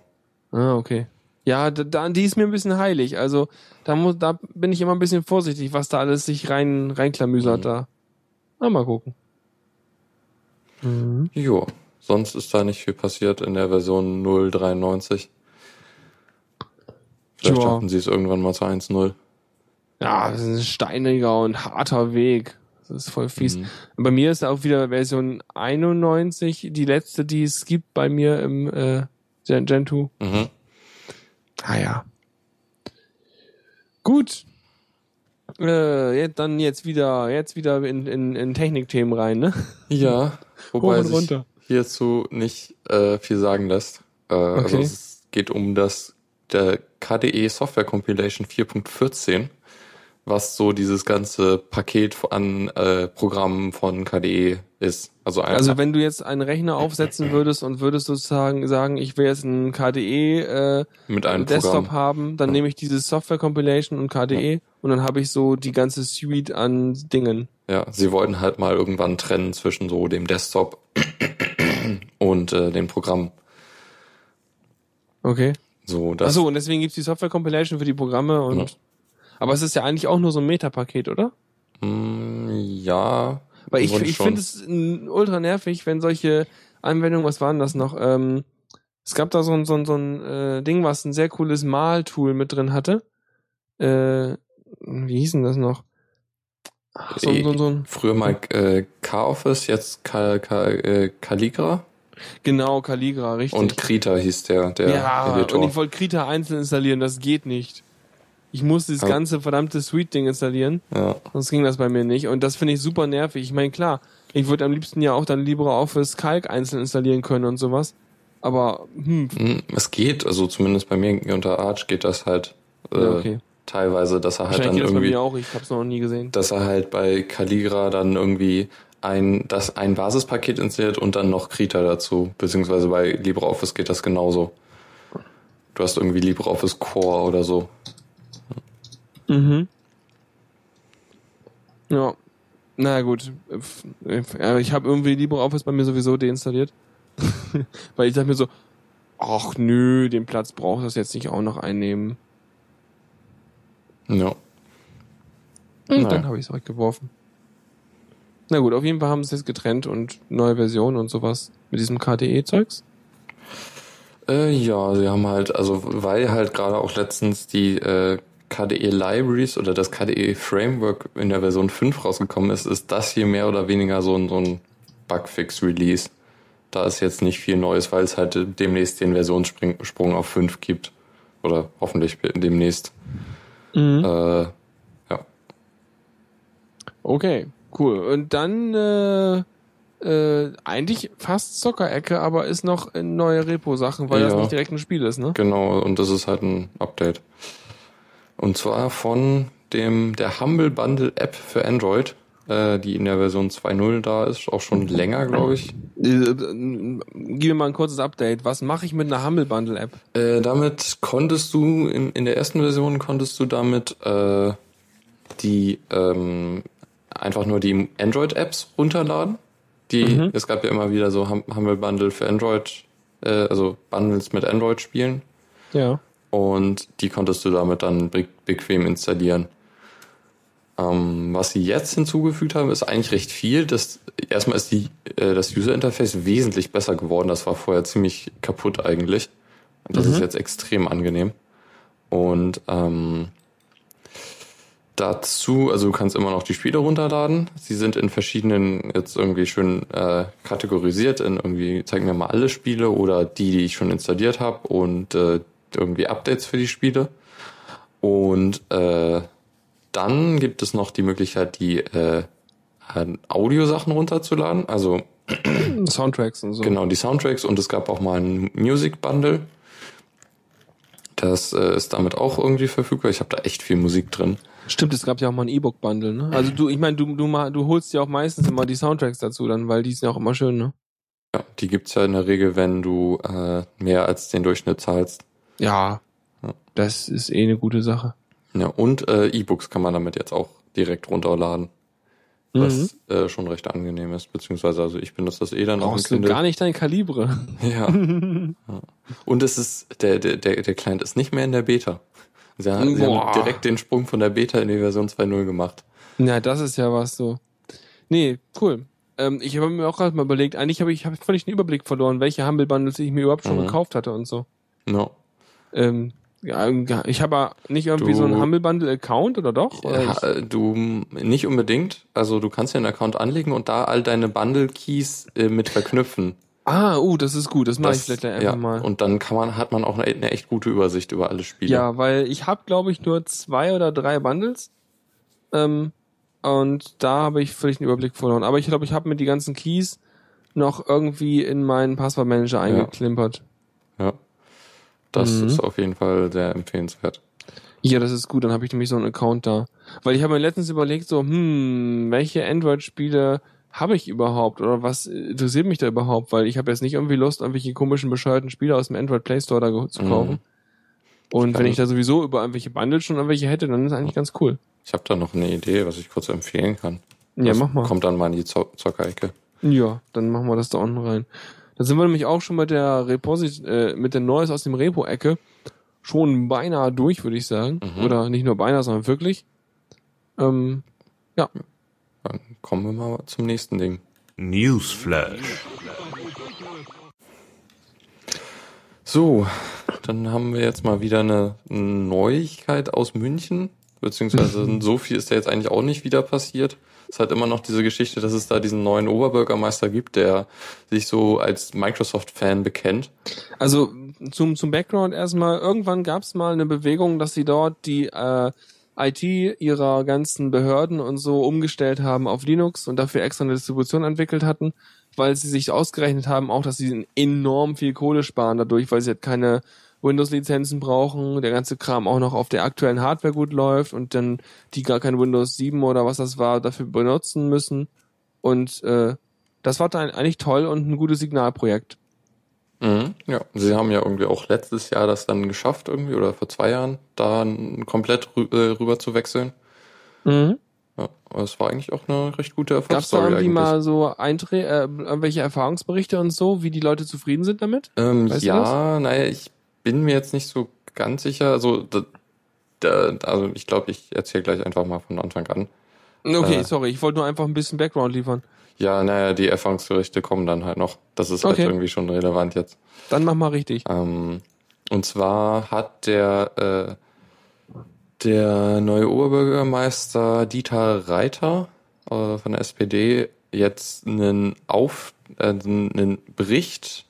[SPEAKER 3] Ah, okay. Ja, da, die ist mir ein bisschen heilig. Also da muss, da bin ich immer ein bisschen vorsichtig, was da alles sich rein reinklamüsert
[SPEAKER 2] Mhm.
[SPEAKER 3] da. Na, mal gucken. Mhm.
[SPEAKER 2] Jo, sonst ist da nicht viel passiert in der Version 0.93. Vielleicht
[SPEAKER 3] Tja.
[SPEAKER 2] schaffen sie es irgendwann mal zu 1.0.
[SPEAKER 3] Ja, das ist ein steiniger und harter Weg. Das ist voll fies.
[SPEAKER 2] Mhm.
[SPEAKER 3] Bei mir ist auch wieder Version 91, die letzte, die es gibt bei mir im äh, Gen, Gen 2.
[SPEAKER 2] Mhm.
[SPEAKER 3] Ah ja. Gut. Äh, jetzt, dann jetzt wieder, jetzt wieder in, in, in Technikthemen rein, ne?
[SPEAKER 2] Ja, wobei sich
[SPEAKER 3] runter.
[SPEAKER 2] hierzu nicht äh, viel sagen lässt. Äh, Also
[SPEAKER 3] Okay.
[SPEAKER 2] es geht um das der KDE Software Compilation 4.14, was so dieses ganze Paket an äh, Programmen von KDE ist. Also,
[SPEAKER 3] Also wenn du jetzt einen Rechner aufsetzen würdest und würdest sozusagen sagen, ich will jetzt einen KDE äh,
[SPEAKER 2] mit einem
[SPEAKER 3] Desktop
[SPEAKER 2] Programm.
[SPEAKER 3] haben, dann nehme ich dieses Software Compilation und KDE und dann habe ich so die ganze Suite an Dingen.
[SPEAKER 2] Ja, sie wollten halt mal irgendwann trennen zwischen so dem Desktop und äh, dem Programm.
[SPEAKER 3] Okay.
[SPEAKER 2] So, das
[SPEAKER 3] Achso, und deswegen gibt's die Software Compilation für die Programme und
[SPEAKER 2] Ja.
[SPEAKER 3] Aber es ist ja eigentlich auch nur so ein Metapaket, oder?
[SPEAKER 2] Mm, ja.
[SPEAKER 3] Weil ich, ich finde es mm, ultra nervig, wenn solche Anwendungen, was waren das noch? Ähm, es gab da so ein, so ein, so ein äh, Ding, was ein sehr cooles Maltool mit drin hatte. Äh, wie hieß denn das noch? Ach, so, ein- so, so ein,
[SPEAKER 2] Früher mal äh, K-Office, jetzt Ka Ka äh, Calligra
[SPEAKER 3] genau, Calligra, richtig.
[SPEAKER 2] und Krita hieß der, der
[SPEAKER 3] ja,
[SPEAKER 2] Editor.
[SPEAKER 3] und ich wollte Krita einzeln installieren, das geht nicht. Ich muss dieses
[SPEAKER 2] Aber-
[SPEAKER 3] ganze verdammte Suite-Ding installieren,
[SPEAKER 2] ja,
[SPEAKER 3] sonst ging das bei mir nicht. Und das finde ich super nervig. Ich meine, klar, ich würde am liebsten ja auch dann LibreOffice Calc einzeln installieren können und sowas. Aber, hm,
[SPEAKER 2] Hm, es geht, also zumindest bei mir unter Arch geht das halt äh,
[SPEAKER 3] ja, okay.
[SPEAKER 2] teilweise, dass er halt dann
[SPEAKER 3] geht das bei
[SPEAKER 2] irgendwie,
[SPEAKER 3] mir auch, ich habe es noch nie gesehen.
[SPEAKER 2] dass er halt bei Calligra dann irgendwie ein, das ein Basispaket installiert und dann noch Krita dazu, beziehungsweise bei LibreOffice geht das genauso. Du hast irgendwie LibreOffice Core oder so.
[SPEAKER 3] Mhm. Ja. Na gut. Ich habe irgendwie LibreOffice bei mir sowieso deinstalliert. Weil ich dachte mir so, ach nö, den Platz braucht das jetzt nicht auch noch einnehmen.
[SPEAKER 2] Ja.
[SPEAKER 3] Und
[SPEAKER 2] Naja.
[SPEAKER 3] dann habe ich es weggeworfen. Na gut, auf jeden Fall haben sie es jetzt getrennt und neue Version und sowas mit diesem KDE-Zeugs.
[SPEAKER 2] Äh, ja, sie haben halt, also weil halt gerade auch letztens die äh, KDE Libraries oder das KDE Framework in der Version 5 rausgekommen ist, ist das hier mehr oder weniger so ein, so ein Bugfix-Release. Da ist jetzt nicht viel Neues, weil es halt demnächst den Versionssprung auf 5 gibt. Oder hoffentlich demnächst.
[SPEAKER 3] Mhm.
[SPEAKER 2] Äh,
[SPEAKER 3] Okay, cool. Und dann äh, äh, eigentlich fast Zockerecke, aber ist noch in neue Repo-Sachen, weil das
[SPEAKER 2] Ja.
[SPEAKER 3] nicht direkt ein Spiel ist, ne?
[SPEAKER 2] Genau, und das ist halt ein Update. Und zwar von dem der Humble Bundle App für Android, äh, die in der Version 2.0 da ist, auch schon länger, glaube ich.
[SPEAKER 3] Äh, äh, Gib mir mal ein kurzes Update. Was mache ich mit einer Humble Bundle App?
[SPEAKER 2] Äh, damit konntest du, in, in der ersten Version konntest du damit äh, die ähm, einfach nur die Android-Apps runterladen. Die,
[SPEAKER 3] Mhm.
[SPEAKER 2] es gab ja immer wieder so Hum- Humble Bundle für Android, äh, also Bundles mit Android-Spielen.
[SPEAKER 3] Ja.
[SPEAKER 2] Und die konntest du damit dann be bequem installieren. Ähm, was sie jetzt hinzugefügt haben, ist eigentlich recht viel. Das, erstmal ist die, äh, das User Interface wesentlich besser geworden. Das war vorher ziemlich kaputt eigentlich. Und das
[SPEAKER 3] Mhm.
[SPEAKER 2] ist jetzt extrem angenehm. Und ähm, dazu, also du kannst immer noch die Spiele runterladen. Sie sind in verschiedenen jetzt irgendwie schön äh, kategorisiert in irgendwie, zeig mir mal alle Spiele oder die, die ich schon installiert habe und äh, irgendwie Updates für die Spiele. Und äh, dann gibt es noch die Möglichkeit, die äh, Audiosachen runterzuladen. Also
[SPEAKER 3] Soundtracks und so.
[SPEAKER 2] Genau, die Soundtracks und es gab auch mal ein Music Bundle. Das äh, ist damit auch irgendwie verfügbar. Ich habe da echt viel Musik drin.
[SPEAKER 3] Stimmt, es gab ja auch mal ein E-Book-Bundle, ne? Also du, ich meine, du, du, du holst ja auch meistens immer die Soundtracks dazu dann, weil die sind ja auch immer schön, ne?
[SPEAKER 2] Ja, die gibt's ja in der Regel, wenn du äh, mehr als den Durchschnitt zahlst.
[SPEAKER 3] Ja. Das ist eh eine gute Sache.
[SPEAKER 2] Ja, und äh, E-Books kann man damit jetzt auch direkt runterladen.
[SPEAKER 3] Mhm.
[SPEAKER 2] Was äh, schon recht angenehm ist, beziehungsweise also ich benutze das eh dann auch
[SPEAKER 3] Brauchst du gar nicht dein Kalibre.
[SPEAKER 2] Ja. ja. Und es ist, der, der, der, Client ist nicht mehr in der Beta. Sie, haben- sie haben direkt den Sprung von der Beta in die Version 2.0 gemacht.
[SPEAKER 3] Ja, das ist ja was so. Nee, cool. Ähm, ich habe mir auch gerade mal überlegt, eigentlich habe ich hab völlig den Überblick verloren, welche Humble Bundles ich mir überhaupt schon
[SPEAKER 2] Mhm.
[SPEAKER 3] gekauft hatte und so.
[SPEAKER 2] No.
[SPEAKER 3] Ähm, ja, ich habe ja nicht irgendwie
[SPEAKER 2] Du-
[SPEAKER 3] so einen Humble Bundle Account oder doch? Oder
[SPEAKER 2] Ja, äh, du nicht unbedingt. Also du kannst ja einen Account anlegen und da all deine Bundle-Keys äh, mit verknüpfen.
[SPEAKER 3] ah, uh, das ist gut. Das mache ich vielleicht einfach
[SPEAKER 2] ja,
[SPEAKER 3] mal.
[SPEAKER 2] Und dann kann man, hat man auch eine, eine echt gute Übersicht über alle Spiele.
[SPEAKER 3] Ja, weil ich habe, glaube ich, nur zwei oder drei Bundles. Ähm, und da habe ich völlig den Überblick verloren. Aber ich glaube, ich habe mir die ganzen Keys noch irgendwie in meinen Passwortmanager eingeklimpert.
[SPEAKER 2] ja. Das
[SPEAKER 3] Mhm.
[SPEAKER 2] ist auf jeden Fall sehr empfehlenswert.
[SPEAKER 3] Ja, das ist gut, dann habe ich nämlich so einen Account da. Weil ich habe mir letztens überlegt, so, hm, welche Android-Spiele habe ich überhaupt oder was interessiert mich da überhaupt? Weil ich habe jetzt nicht irgendwie Lust, irgendwelche komischen, bescheuerten Spiele aus dem Android Play Store da zu
[SPEAKER 2] Mhm.
[SPEAKER 3] kaufen. Und
[SPEAKER 2] kann-
[SPEAKER 3] wenn ich da sowieso über irgendwelche Bundles schon irgendwelche hätte, dann ist eigentlich ganz cool.
[SPEAKER 2] Ich habe da noch eine Idee, was ich kurz empfehlen kann.
[SPEAKER 3] Ja,
[SPEAKER 2] das
[SPEAKER 3] mach mal.
[SPEAKER 2] Kommt dann mal in die Zo Zockerecke.
[SPEAKER 3] Ja, dann machen wir das da unten rein. Da sind wir nämlich auch schon mit der Reposit äh, mit der Neues aus dem Repo-Ecke schon beinahe durch, würde ich sagen.
[SPEAKER 2] Mhm.
[SPEAKER 3] Oder nicht nur beinahe, sondern wirklich. Ähm,
[SPEAKER 2] Dann kommen wir mal zum nächsten Ding.
[SPEAKER 1] Newsflash.
[SPEAKER 2] So, dann haben wir jetzt mal wieder eine Neuigkeit aus München. Beziehungsweise so viel ist ja jetzt eigentlich auch nicht wieder passiert. Es hat immer noch diese Geschichte, dass es da diesen neuen Oberbürgermeister gibt, der sich so als Microsoft-Fan bekennt.
[SPEAKER 3] Also zum, zum Background erstmal, irgendwann gab es mal eine Bewegung, dass sie dort die äh, IT ihrer ganzen Behörden und so umgestellt haben auf Linux und dafür extra eine Distribution entwickelt hatten, weil sie sich ausgerechnet haben, auch dass sie enorm viel Kohle sparen dadurch, weil sie halt keine Windows-Lizenzen brauchen, der ganze Kram auch noch auf der aktuellen Hardware gut läuft und dann die gar kein Windows 7 oder was das war dafür benutzen müssen. Und äh, das war dann eigentlich toll und ein gutes Signalprojekt.
[SPEAKER 2] Mhm, ja, sie haben ja irgendwie auch letztes Jahr das dann geschafft irgendwie oder vor zwei Jahren da komplett rü äh, rüber zu wechseln.
[SPEAKER 3] Mhm.
[SPEAKER 2] Ja, es war eigentlich auch eine recht gute
[SPEAKER 3] Gab es da
[SPEAKER 2] Erfolgsstory
[SPEAKER 3] irgendwie mal so Einträ äh, irgendwelche Erfahrungsberichte und so, wie die Leute zufrieden sind damit?
[SPEAKER 2] Ähm,
[SPEAKER 3] Weißt
[SPEAKER 2] ja, naja, ich bin mir jetzt nicht so ganz sicher. Also, da, da, also ich glaube, ich erzähle gleich einfach mal von Anfang an.
[SPEAKER 3] Okay,
[SPEAKER 2] Äh.
[SPEAKER 3] sorry, ich wollte nur einfach ein bisschen Background liefern.
[SPEAKER 2] Ja, naja, die Erfahrungsberichte kommen dann halt noch. Das ist halt
[SPEAKER 3] Okay.
[SPEAKER 2] irgendwie schon relevant jetzt.
[SPEAKER 3] Dann mach mal richtig.
[SPEAKER 2] Ähm, und zwar hat der, äh, der neue Oberbürgermeister Dieter Reiter äh, von der SPD jetzt einen, Auf, äh, einen Bericht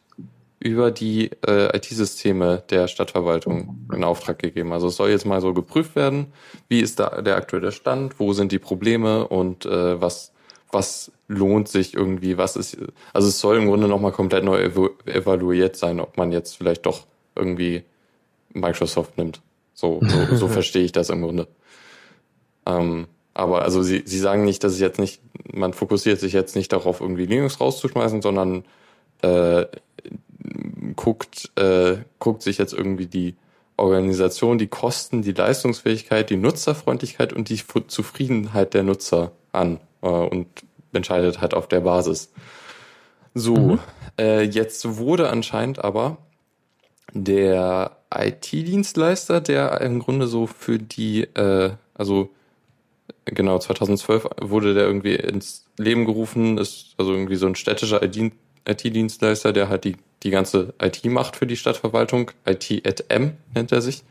[SPEAKER 2] über die äh, IT-Systeme der Stadtverwaltung in Auftrag gegeben. Also es soll jetzt mal so geprüft werden, wie ist da der aktuelle Stand, wo sind die Probleme und äh, was was lohnt sich irgendwie, was ist, also es soll im Grunde nochmal komplett neu evu evaluiert sein, ob man jetzt vielleicht doch irgendwie Microsoft nimmt. So, so, so verstehe ich das im Grunde. Ähm, aber also sie, sie sagen nicht, dass es jetzt nicht, man fokussiert sich jetzt nicht darauf, irgendwie Linux rauszuschmeißen, sondern äh, guckt, äh, guckt sich jetzt irgendwie die Organisation, die Kosten, die Leistungsfähigkeit, die Nutzerfreundlichkeit und die Zufriedenheit der Nutzer an äh, und entscheidet halt auf der Basis. So, äh, jetzt wurde anscheinend aber der IT-Dienstleister, der im Grunde so für die, äh, also genau 2012 wurde der irgendwie ins Leben gerufen, ist also irgendwie so ein städtischer IT-Dienstleister, der halt die die ganze IT macht für die Stadtverwaltung, IT@M nennt er sich,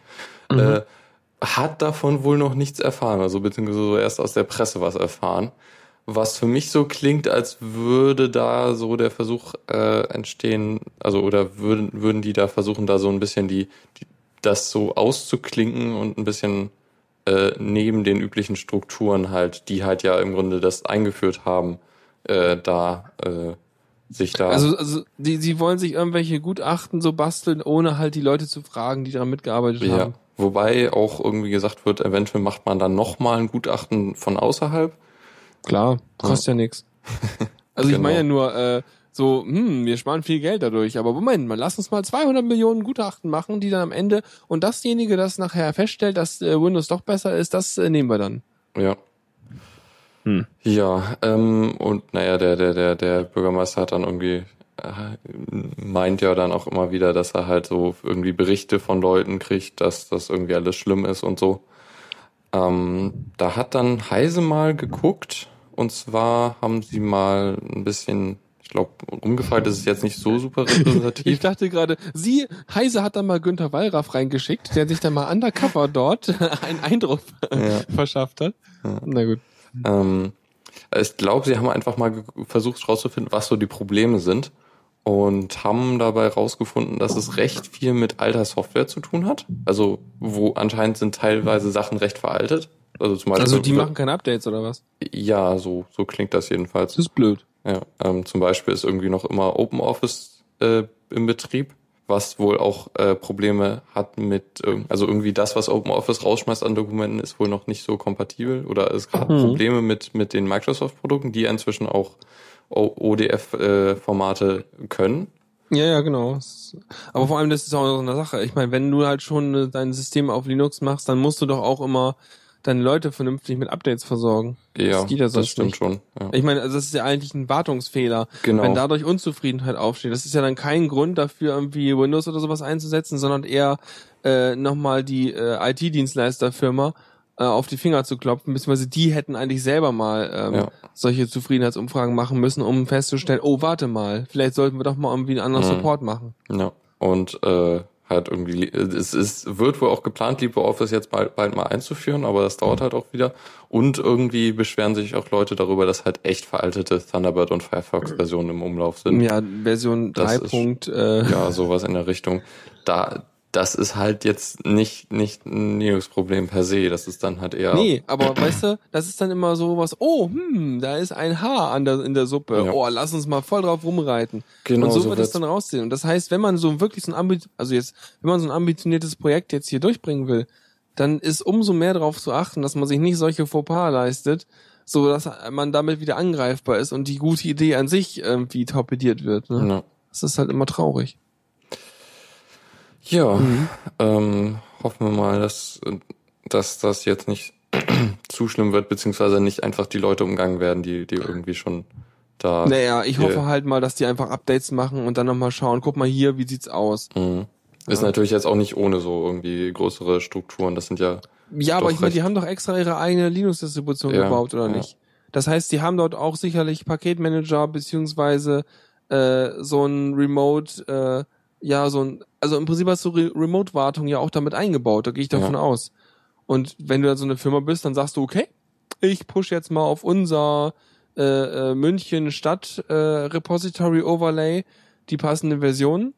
[SPEAKER 2] äh, hat davon wohl noch nichts erfahren, also beziehungsweise so erst aus der Presse was erfahren. Was für mich so klingt, als würde da so der Versuch äh, entstehen, also oder würden, würden die da versuchen, da so ein bisschen die, die das so auszuklinken und ein bisschen äh, neben den üblichen Strukturen halt, die halt ja im Grunde das eingeführt haben, äh, da äh, sich da.
[SPEAKER 3] Also, also die, sie wollen sich irgendwelche Gutachten so basteln, ohne halt die Leute zu fragen, die daran mitgearbeitet
[SPEAKER 2] ja.
[SPEAKER 3] haben.
[SPEAKER 2] Wobei auch irgendwie gesagt wird, eventuell macht man dann nochmal ein Gutachten von außerhalb.
[SPEAKER 3] Klar, kostet ja, nichts. Also ich
[SPEAKER 2] Genau.
[SPEAKER 3] meine ja nur, äh, so, hm, wir sparen viel Geld dadurch, aber Moment mal, lass uns mal 200 Millionen Gutachten machen, die dann am Ende, und dasjenige, das nachher feststellt, dass äh, Windows doch besser ist, das äh, nehmen wir dann.
[SPEAKER 2] Ja.
[SPEAKER 3] Hm.
[SPEAKER 2] Ja, ähm, und naja, der, der, der, der Bürgermeister hat dann irgendwie äh, meint ja dann auch immer wieder, dass er halt so irgendwie Berichte von Leuten kriegt, dass das irgendwie alles schlimm ist und so. Ähm, da hat dann Heise mal geguckt und zwar haben sie mal ein bisschen, ich glaube, rumgefragt, das ist jetzt nicht so super
[SPEAKER 3] Ich
[SPEAKER 2] repräsentativ.
[SPEAKER 3] dachte gerade, sie, Heise hat da mal Günther Wallraff reingeschickt, der sich dann mal undercover dort einen Eindruck
[SPEAKER 2] Ja.
[SPEAKER 3] verschafft hat. Na gut.
[SPEAKER 2] Ähm, ich glaube, sie haben einfach mal versucht herauszufinden, was so die Probleme sind und haben dabei herausgefunden, dass es recht viel mit alter Software zu tun hat. Also wo anscheinend sind teilweise Sachen recht veraltet. Also zum Beispiel
[SPEAKER 3] Also die machen keine Updates oder was?
[SPEAKER 2] ja, so so klingt das jedenfalls.
[SPEAKER 3] Das ist blöd.
[SPEAKER 2] Ja, ähm, zum Beispiel ist irgendwie noch immer OpenOffice äh, im Betrieb, was wohl auch äh, Probleme hat mit, irg- also irgendwie das, was OpenOffice rausschmeißt an Dokumenten, ist wohl noch nicht so kompatibel oder es hat
[SPEAKER 3] Mhm.
[SPEAKER 2] Probleme mit mit den Microsoft-Produkten, die inzwischen auch ODF-Formate äh, können.
[SPEAKER 3] Ja, ja, genau. Aber vor allem, das ist auch so eine Sache. Ich meine, wenn du halt schon äh, dein System auf Linux machst, dann musst du doch auch immer deine Leute vernünftig mit Updates versorgen.
[SPEAKER 2] Ja,
[SPEAKER 3] Das ja
[SPEAKER 2] das stimmt
[SPEAKER 3] nicht.
[SPEAKER 2] schon. Ja.
[SPEAKER 3] Ich meine, also das ist ja eigentlich ein Wartungsfehler.
[SPEAKER 2] Genau.
[SPEAKER 3] Wenn dadurch Unzufriedenheit aufsteht, das ist ja dann kein Grund dafür, irgendwie Windows oder sowas einzusetzen, sondern eher äh, nochmal die äh, IT-Dienstleisterfirma äh, auf die Finger zu klopfen, beziehungsweise die hätten eigentlich selber mal ähm,
[SPEAKER 2] Ja.
[SPEAKER 3] solche Zufriedenheitsumfragen machen müssen, um festzustellen, oh, warte mal, vielleicht sollten wir doch mal irgendwie einen anderen
[SPEAKER 2] Mhm.
[SPEAKER 3] Support machen.
[SPEAKER 2] Ja. Und äh, halt irgendwie, es ist, wird wohl auch geplant, LibreOffice jetzt bald, bald mal einzuführen, aber das dauert halt auch wieder. Und irgendwie beschweren sich auch Leute darüber, dass halt echt veraltete Thunderbird und Firefox-Versionen im Umlauf sind.
[SPEAKER 3] Ja, Version
[SPEAKER 2] Das
[SPEAKER 3] 3.
[SPEAKER 2] ist-
[SPEAKER 3] Punkt, äh,
[SPEAKER 2] Ja, sowas in der Richtung. Da, das ist halt jetzt nicht, nicht ein Linux-Problem per se. Das ist dann halt eher.
[SPEAKER 3] Nee, aber weißt du, das ist dann immer so was, oh, hm, da ist ein Haar an der, in der Suppe.
[SPEAKER 2] Ja.
[SPEAKER 3] Oh, lass uns mal voll drauf rumreiten.
[SPEAKER 2] Genau,
[SPEAKER 3] und so,
[SPEAKER 2] so
[SPEAKER 3] wird es dann raussehen. Und das heißt, wenn man so wirklich so ein Ambi also jetzt, wenn man so ein ambitioniertes Projekt jetzt hier durchbringen will, dann ist umso mehr darauf zu achten, dass man sich nicht solche Fauxpas leistet, so dass man damit wieder angreifbar ist und die gute Idee an sich irgendwie torpediert wird. Ne?
[SPEAKER 2] Ja.
[SPEAKER 3] Das ist halt immer traurig.
[SPEAKER 2] Ja,
[SPEAKER 3] Mhm.
[SPEAKER 2] ähm, hoffen wir mal, dass, dass das jetzt nicht zu schlimm wird, beziehungsweise nicht einfach die Leute umgangen werden, die, die irgendwie schon da.
[SPEAKER 3] Naja, ich hoffe halt mal, dass die einfach Updates machen und dann nochmal schauen, guck mal hier, wie sieht's aus.
[SPEAKER 2] Mhm. Ist
[SPEAKER 3] Ja.
[SPEAKER 2] natürlich jetzt auch nicht ohne so irgendwie größere Strukturen. Das sind ja,
[SPEAKER 3] Ja, aber ich meine, die haben doch extra ihre eigene Linux-Distribution
[SPEAKER 2] Ja,
[SPEAKER 3] gebaut, oder
[SPEAKER 2] ja.
[SPEAKER 3] nicht? Das heißt, die haben dort auch sicherlich Paketmanager beziehungsweise äh, so ein Remote, äh, ja, so ein, also im Prinzip hast du Re Remote-Wartung ja auch damit eingebaut, da gehe ich davon
[SPEAKER 2] Ja.
[SPEAKER 3] aus. Und wenn du dann so eine Firma bist, dann sagst du, okay, ich push jetzt mal auf unser äh, äh, München Stadt äh, Repository Overlay die passende Version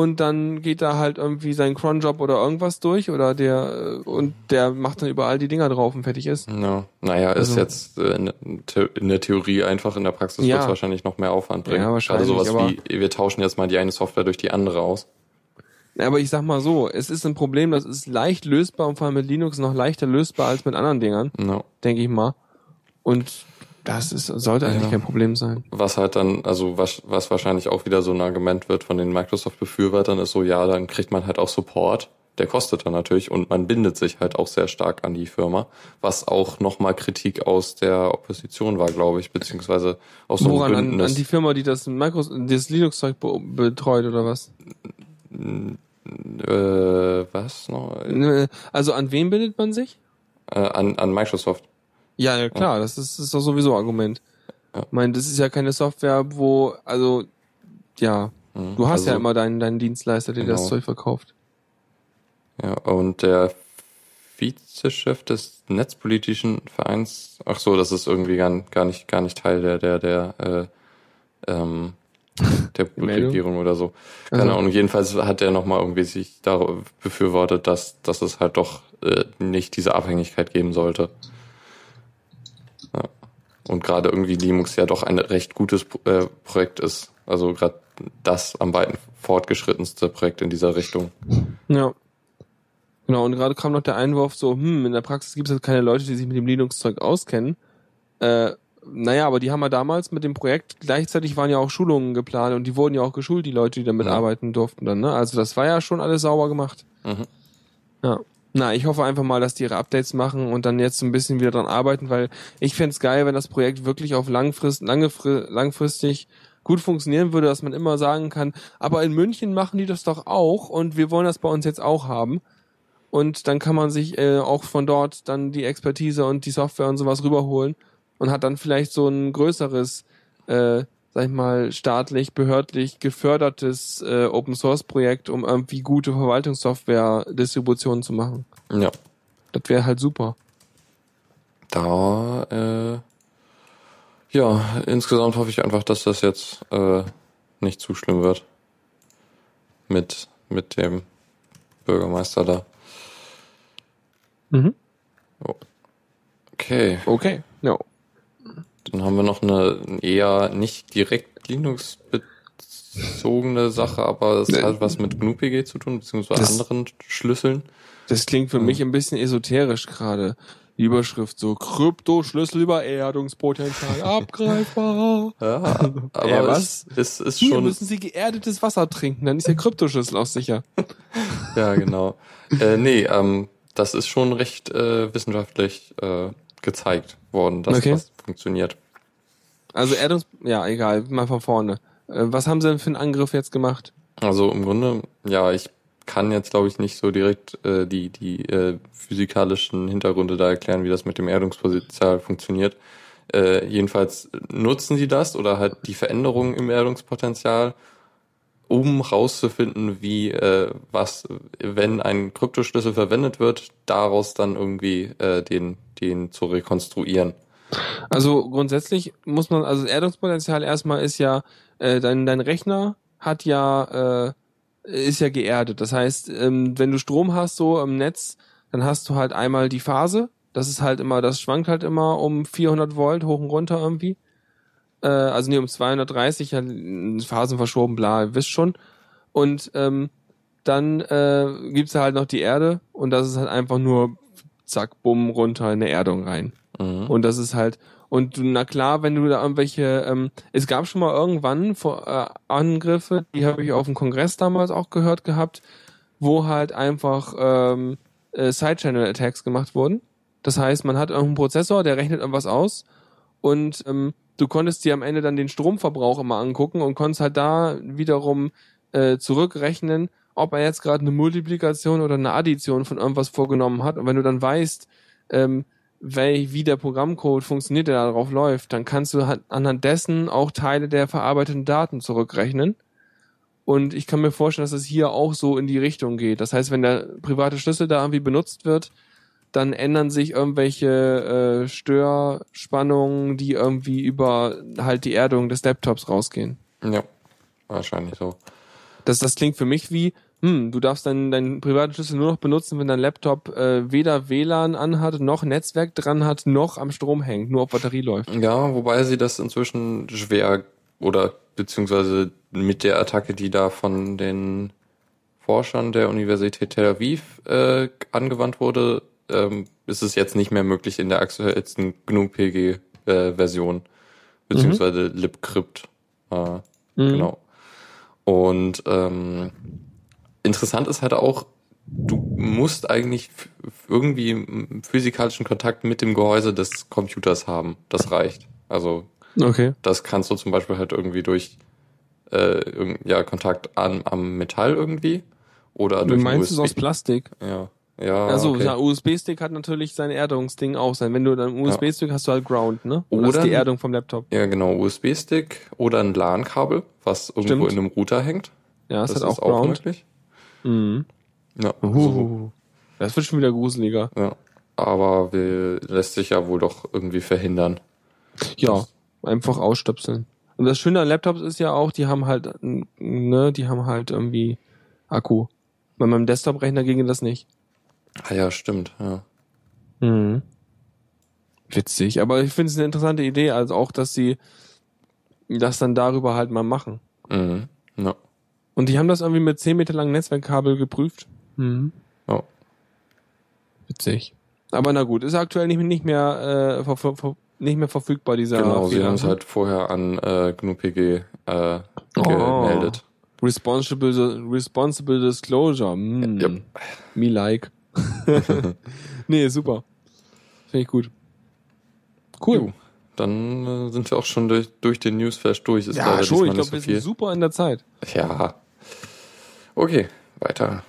[SPEAKER 3] und dann geht da halt irgendwie sein Cronjob oder irgendwas durch oder der äh, und der macht dann überall die Dinger drauf und fertig ist.
[SPEAKER 2] no, naja, ist
[SPEAKER 3] Also-
[SPEAKER 2] jetzt äh, in, der Theorie einfach, in der Praxis
[SPEAKER 3] Ja.
[SPEAKER 2] wird es wahrscheinlich noch mehr Aufwand bringen.
[SPEAKER 3] Ja, wahrscheinlich,
[SPEAKER 2] Gerade sowas wie, wir tauschen jetzt mal die eine Software durch die andere aus.
[SPEAKER 3] Aber ich sag mal so, es ist ein Problem, das ist leicht lösbar und vor allem mit Linux noch leichter lösbar als mit anderen Dingern,
[SPEAKER 2] No.
[SPEAKER 3] denke ich mal. Und das ist, sollte eigentlich
[SPEAKER 2] Ja.
[SPEAKER 3] kein Problem sein.
[SPEAKER 2] Was halt dann, also was, was wahrscheinlich auch wieder so ein Argument wird von den Microsoft-Befürwortern, ist so, ja, dann kriegt man halt auch Support. Der kostet dann natürlich und man bindet sich halt auch sehr stark an die Firma, was auch nochmal Kritik aus der Opposition war, glaube ich, beziehungsweise aus so einem
[SPEAKER 3] Woran? An,
[SPEAKER 2] Bündnis.
[SPEAKER 3] an die Firma, die das, Micros das Linux-Zeug be betreut oder was?
[SPEAKER 2] äh, was noch?
[SPEAKER 3] Ne, Also an wen bindet man sich?
[SPEAKER 2] Äh, an, an Microsoft.
[SPEAKER 3] Ja, ja klar, das ist, ist doch sowieso Argument.
[SPEAKER 2] Ja.
[SPEAKER 3] Ich meine, das ist ja keine Software, wo, also, ja,
[SPEAKER 2] Mhm.
[SPEAKER 3] du hast
[SPEAKER 2] also,
[SPEAKER 3] ja immer deinen, deinen Dienstleister, der das
[SPEAKER 2] Genau.
[SPEAKER 3] Zeug verkauft.
[SPEAKER 2] Ja, und der Vizechef des netzpolitischen Vereins, ach so, das ist irgendwie gar, gar nicht, gar nicht Teil der, der, der, äh, ähm, der? Regierung oder so. Keine
[SPEAKER 3] Also-
[SPEAKER 2] Ahnung. Jedenfalls hat er nochmal irgendwie sich da befürwortet, dass, dass es halt doch äh, nicht diese Abhängigkeit geben sollte. Und gerade irgendwie Linux ja doch ein recht gutes äh, Projekt ist. Also gerade das am weiten fortgeschrittenste Projekt in dieser Richtung.
[SPEAKER 3] Ja. Genau, und gerade kam noch der Einwurf so, hm, in der Praxis gibt es halt keine Leute, die sich mit dem Linux-Zeug auskennen. Äh, naja, aber die haben ja damals mit dem Projekt, gleichzeitig waren ja auch Schulungen geplant und die wurden ja auch geschult, die Leute, die damit
[SPEAKER 2] Ja.
[SPEAKER 3] arbeiten durften dann, ne? Also das war ja schon alles sauber gemacht.
[SPEAKER 2] Mhm.
[SPEAKER 3] Ja. Na, ich hoffe einfach mal, dass die ihre Updates machen und dann jetzt so ein bisschen wieder dran arbeiten, weil ich fänd's geil, wenn das Projekt wirklich auf langfrist, lange, fri- langfristig gut funktionieren würde, dass man immer sagen kann, aber in München machen die das doch auch und wir wollen das bei uns jetzt auch haben. Und dann kann man sich äh, auch von dort dann die Expertise und die Software und sowas rüberholen und hat dann vielleicht so ein größeres, äh, sag ich mal, staatlich, behördlich gefördertes äh, Open Source Projekt, um irgendwie gute Verwaltungssoftware-Distributionen zu machen.
[SPEAKER 2] Ja.
[SPEAKER 3] Das wäre halt super.
[SPEAKER 2] Da, äh, ja, insgesamt hoffe ich einfach, dass das jetzt äh, nicht zu schlimm wird. Mit, mit dem Bürgermeister da.
[SPEAKER 3] Mhm.
[SPEAKER 2] Okay,
[SPEAKER 3] Okay. Ja.
[SPEAKER 2] Dann haben wir noch eine eher nicht direkt Linux-bezogene Sache, aber es hat was mit GNU-PG zu tun, beziehungsweise
[SPEAKER 3] Das-
[SPEAKER 2] anderen Schlüsseln.
[SPEAKER 3] Das klingt für
[SPEAKER 2] Mhm.
[SPEAKER 3] mich ein bisschen esoterisch gerade. Die Überschrift so Kryptoschlüsselübererdungspotenzial abgreifbar.
[SPEAKER 2] Ja, aber
[SPEAKER 3] Ja,
[SPEAKER 2] es ist, ist
[SPEAKER 3] Hier
[SPEAKER 2] schon,
[SPEAKER 3] müssen Sie geerdetes Wasser trinken, dann ist der Kryptoschlüssel auch sicher.
[SPEAKER 2] ja genau. äh, nee, ähm, das ist schon recht äh, wissenschaftlich äh, gezeigt worden, dass
[SPEAKER 3] Okay.
[SPEAKER 2] das funktioniert.
[SPEAKER 3] Also Erdungs... Ja, egal, mal von vorne. Äh, Was haben Sie denn für einen Angriff jetzt gemacht?
[SPEAKER 2] Also im Grunde, ja, ich kann jetzt glaube ich nicht so direkt äh, die die äh, physikalischen Hintergründe da erklären, wie das mit dem Erdungspotenzial funktioniert. Äh, jedenfalls nutzen sie das oder halt die Veränderungen im Erdungspotenzial, um rauszufinden, wie äh, was, wenn ein Kryptoschlüssel verwendet wird, daraus dann irgendwie äh, den den zu rekonstruieren.
[SPEAKER 3] Also grundsätzlich muss man, also das Erdungspotenzial erstmal ist ja, äh, dein, dein Rechner hat ja, äh, ist ja geerdet. Das heißt, ähm, wenn du Strom hast so im Netz, dann hast du halt einmal die Phase. Das ist halt immer, das schwankt halt immer um 400 Volt hoch und runter irgendwie. Äh, also nee, um 230, ja, Phasen verschoben, bla, ihr wisst schon. Und ähm, dann äh, gibt's halt noch die Erde und das ist halt einfach nur zack, bumm, runter in eine Erdung rein.
[SPEAKER 2] Mhm.
[SPEAKER 3] Und das ist halt, und na klar, wenn du da irgendwelche, ähm, es gab schon mal irgendwann vor, äh, Angriffe, die habe ich auf dem Kongress damals auch gehört gehabt, wo halt einfach ähm, äh, Side-Channel-Attacks gemacht wurden. Das heißt, man hat irgendeinen Prozessor, der rechnet irgendwas aus und ähm, du konntest dir am Ende dann den Stromverbrauch immer angucken und konntest halt da wiederum äh, zurückrechnen, ob er jetzt gerade eine Multiplikation oder eine Addition von irgendwas vorgenommen hat. Und wenn du dann weißt, ähm, wel, wie der Programmcode funktioniert, der darauf läuft, dann kannst du halt anhand dessen auch Teile der verarbeiteten Daten zurückrechnen. Und ich kann mir vorstellen, dass es hier auch so in die Richtung geht. Das heißt, wenn der private Schlüssel da irgendwie benutzt wird, dann ändern sich irgendwelche äh, Störspannungen, die irgendwie über halt die Erdung des Laptops rausgehen.
[SPEAKER 2] Ja, wahrscheinlich so.
[SPEAKER 3] Das, das klingt für mich wie, hm, du darfst deinen, deinen privaten Schlüssel nur noch benutzen, wenn dein Laptop äh, weder WLAN anhat, noch Netzwerk dran hat, noch am Strom hängt, nur auf Batterie läuft.
[SPEAKER 2] Ja, wobei sie das inzwischen schwer oder beziehungsweise mit der Attacke, die da von den Forschern der Universität Tel Aviv äh, angewandt wurde, ähm, ist es jetzt nicht mehr möglich in der aktuellsten GNU-PG-Version, beziehungsweise libcrypt. Äh,
[SPEAKER 3] Mhm.
[SPEAKER 2] Genau. Und ähm, interessant ist halt auch, du musst eigentlich irgendwie physikalischen Kontakt mit dem Gehäuse des Computers haben. Das reicht. Also
[SPEAKER 3] Okay.
[SPEAKER 2] das kannst du zum Beispiel halt irgendwie durch äh, ja, Kontakt an, am Metall irgendwie oder
[SPEAKER 3] Du
[SPEAKER 2] durch
[SPEAKER 3] meinst es aus Plastik?
[SPEAKER 2] Ja, ja.
[SPEAKER 3] also,
[SPEAKER 2] okay.
[SPEAKER 3] ja, USB-Stick hat natürlich sein Erdungsding auch sein. Wenn du dann USB-Stick hast du halt Ground, ne? Und das
[SPEAKER 2] Oder-
[SPEAKER 3] ist die Erdung vom Laptop.
[SPEAKER 2] ja, genau, USB-Stick oder ein LAN-Kabel, was irgendwo
[SPEAKER 3] Stimmt.
[SPEAKER 2] in einem Router hängt.
[SPEAKER 3] Ja, es
[SPEAKER 2] das
[SPEAKER 3] hat auch
[SPEAKER 2] ist auch
[SPEAKER 3] Ground.
[SPEAKER 2] möglich.
[SPEAKER 3] Mhm.
[SPEAKER 2] Ja,
[SPEAKER 3] Uh, das wird schon wieder gruseliger.
[SPEAKER 2] ja. Aber will, lässt sich ja wohl doch irgendwie verhindern.
[SPEAKER 3] Ja, einfach ausstöpseln. Und das Schöne an Laptops ist ja auch, die haben halt, ne, die haben halt irgendwie Akku. Bei meinem Desktop-Rechner ginge das nicht.
[SPEAKER 2] Ah ja, stimmt, ja.
[SPEAKER 3] Mhm. Witzig, aber ich finde es eine interessante Idee, also auch, dass sie das dann darüber halt mal machen.
[SPEAKER 2] Mhm. Ja.
[SPEAKER 3] Und die haben das irgendwie mit 10 Meter langen Netzwerkkabel geprüft. Mhm.
[SPEAKER 2] Ja.
[SPEAKER 3] Witzig. Aber na gut, ist aktuell nicht, nicht mehr äh, ver, ver, nicht mehr verfügbar, dieser
[SPEAKER 2] Genau, sie
[SPEAKER 3] Fehler.
[SPEAKER 2] haben es halt vorher an äh, GNU-PG äh, gemeldet.
[SPEAKER 3] Responsible, responsible Disclosure. Mm.
[SPEAKER 2] Yep.
[SPEAKER 3] Me like. nee, super. Finde ich gut. Cool.
[SPEAKER 2] Jo, Dann äh, sind wir auch schon durch, durch den Newsflash durch. Ist
[SPEAKER 3] ja, schon, ich glaube, wir
[SPEAKER 2] so viel.
[SPEAKER 3] sind super in der Zeit.
[SPEAKER 2] Ja. Okay, weiter.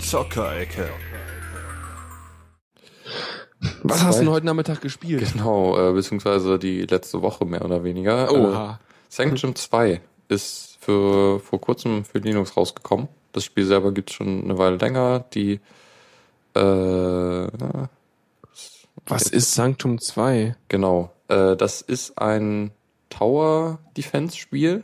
[SPEAKER 1] Zockerecke.
[SPEAKER 3] Was hast du denn heute Nachmittag gespielt?
[SPEAKER 2] Genau, äh, beziehungsweise die letzte Woche mehr oder weniger. Äh,
[SPEAKER 3] Oha.
[SPEAKER 2] Sanctum 2 ist für vor kurzem für Linux rausgekommen. Das Spiel selber gibt schon eine Weile länger. Die äh,
[SPEAKER 3] Was ist Sanctum 2?
[SPEAKER 2] Genau. Äh, das ist ein Tower-Defense-Spiel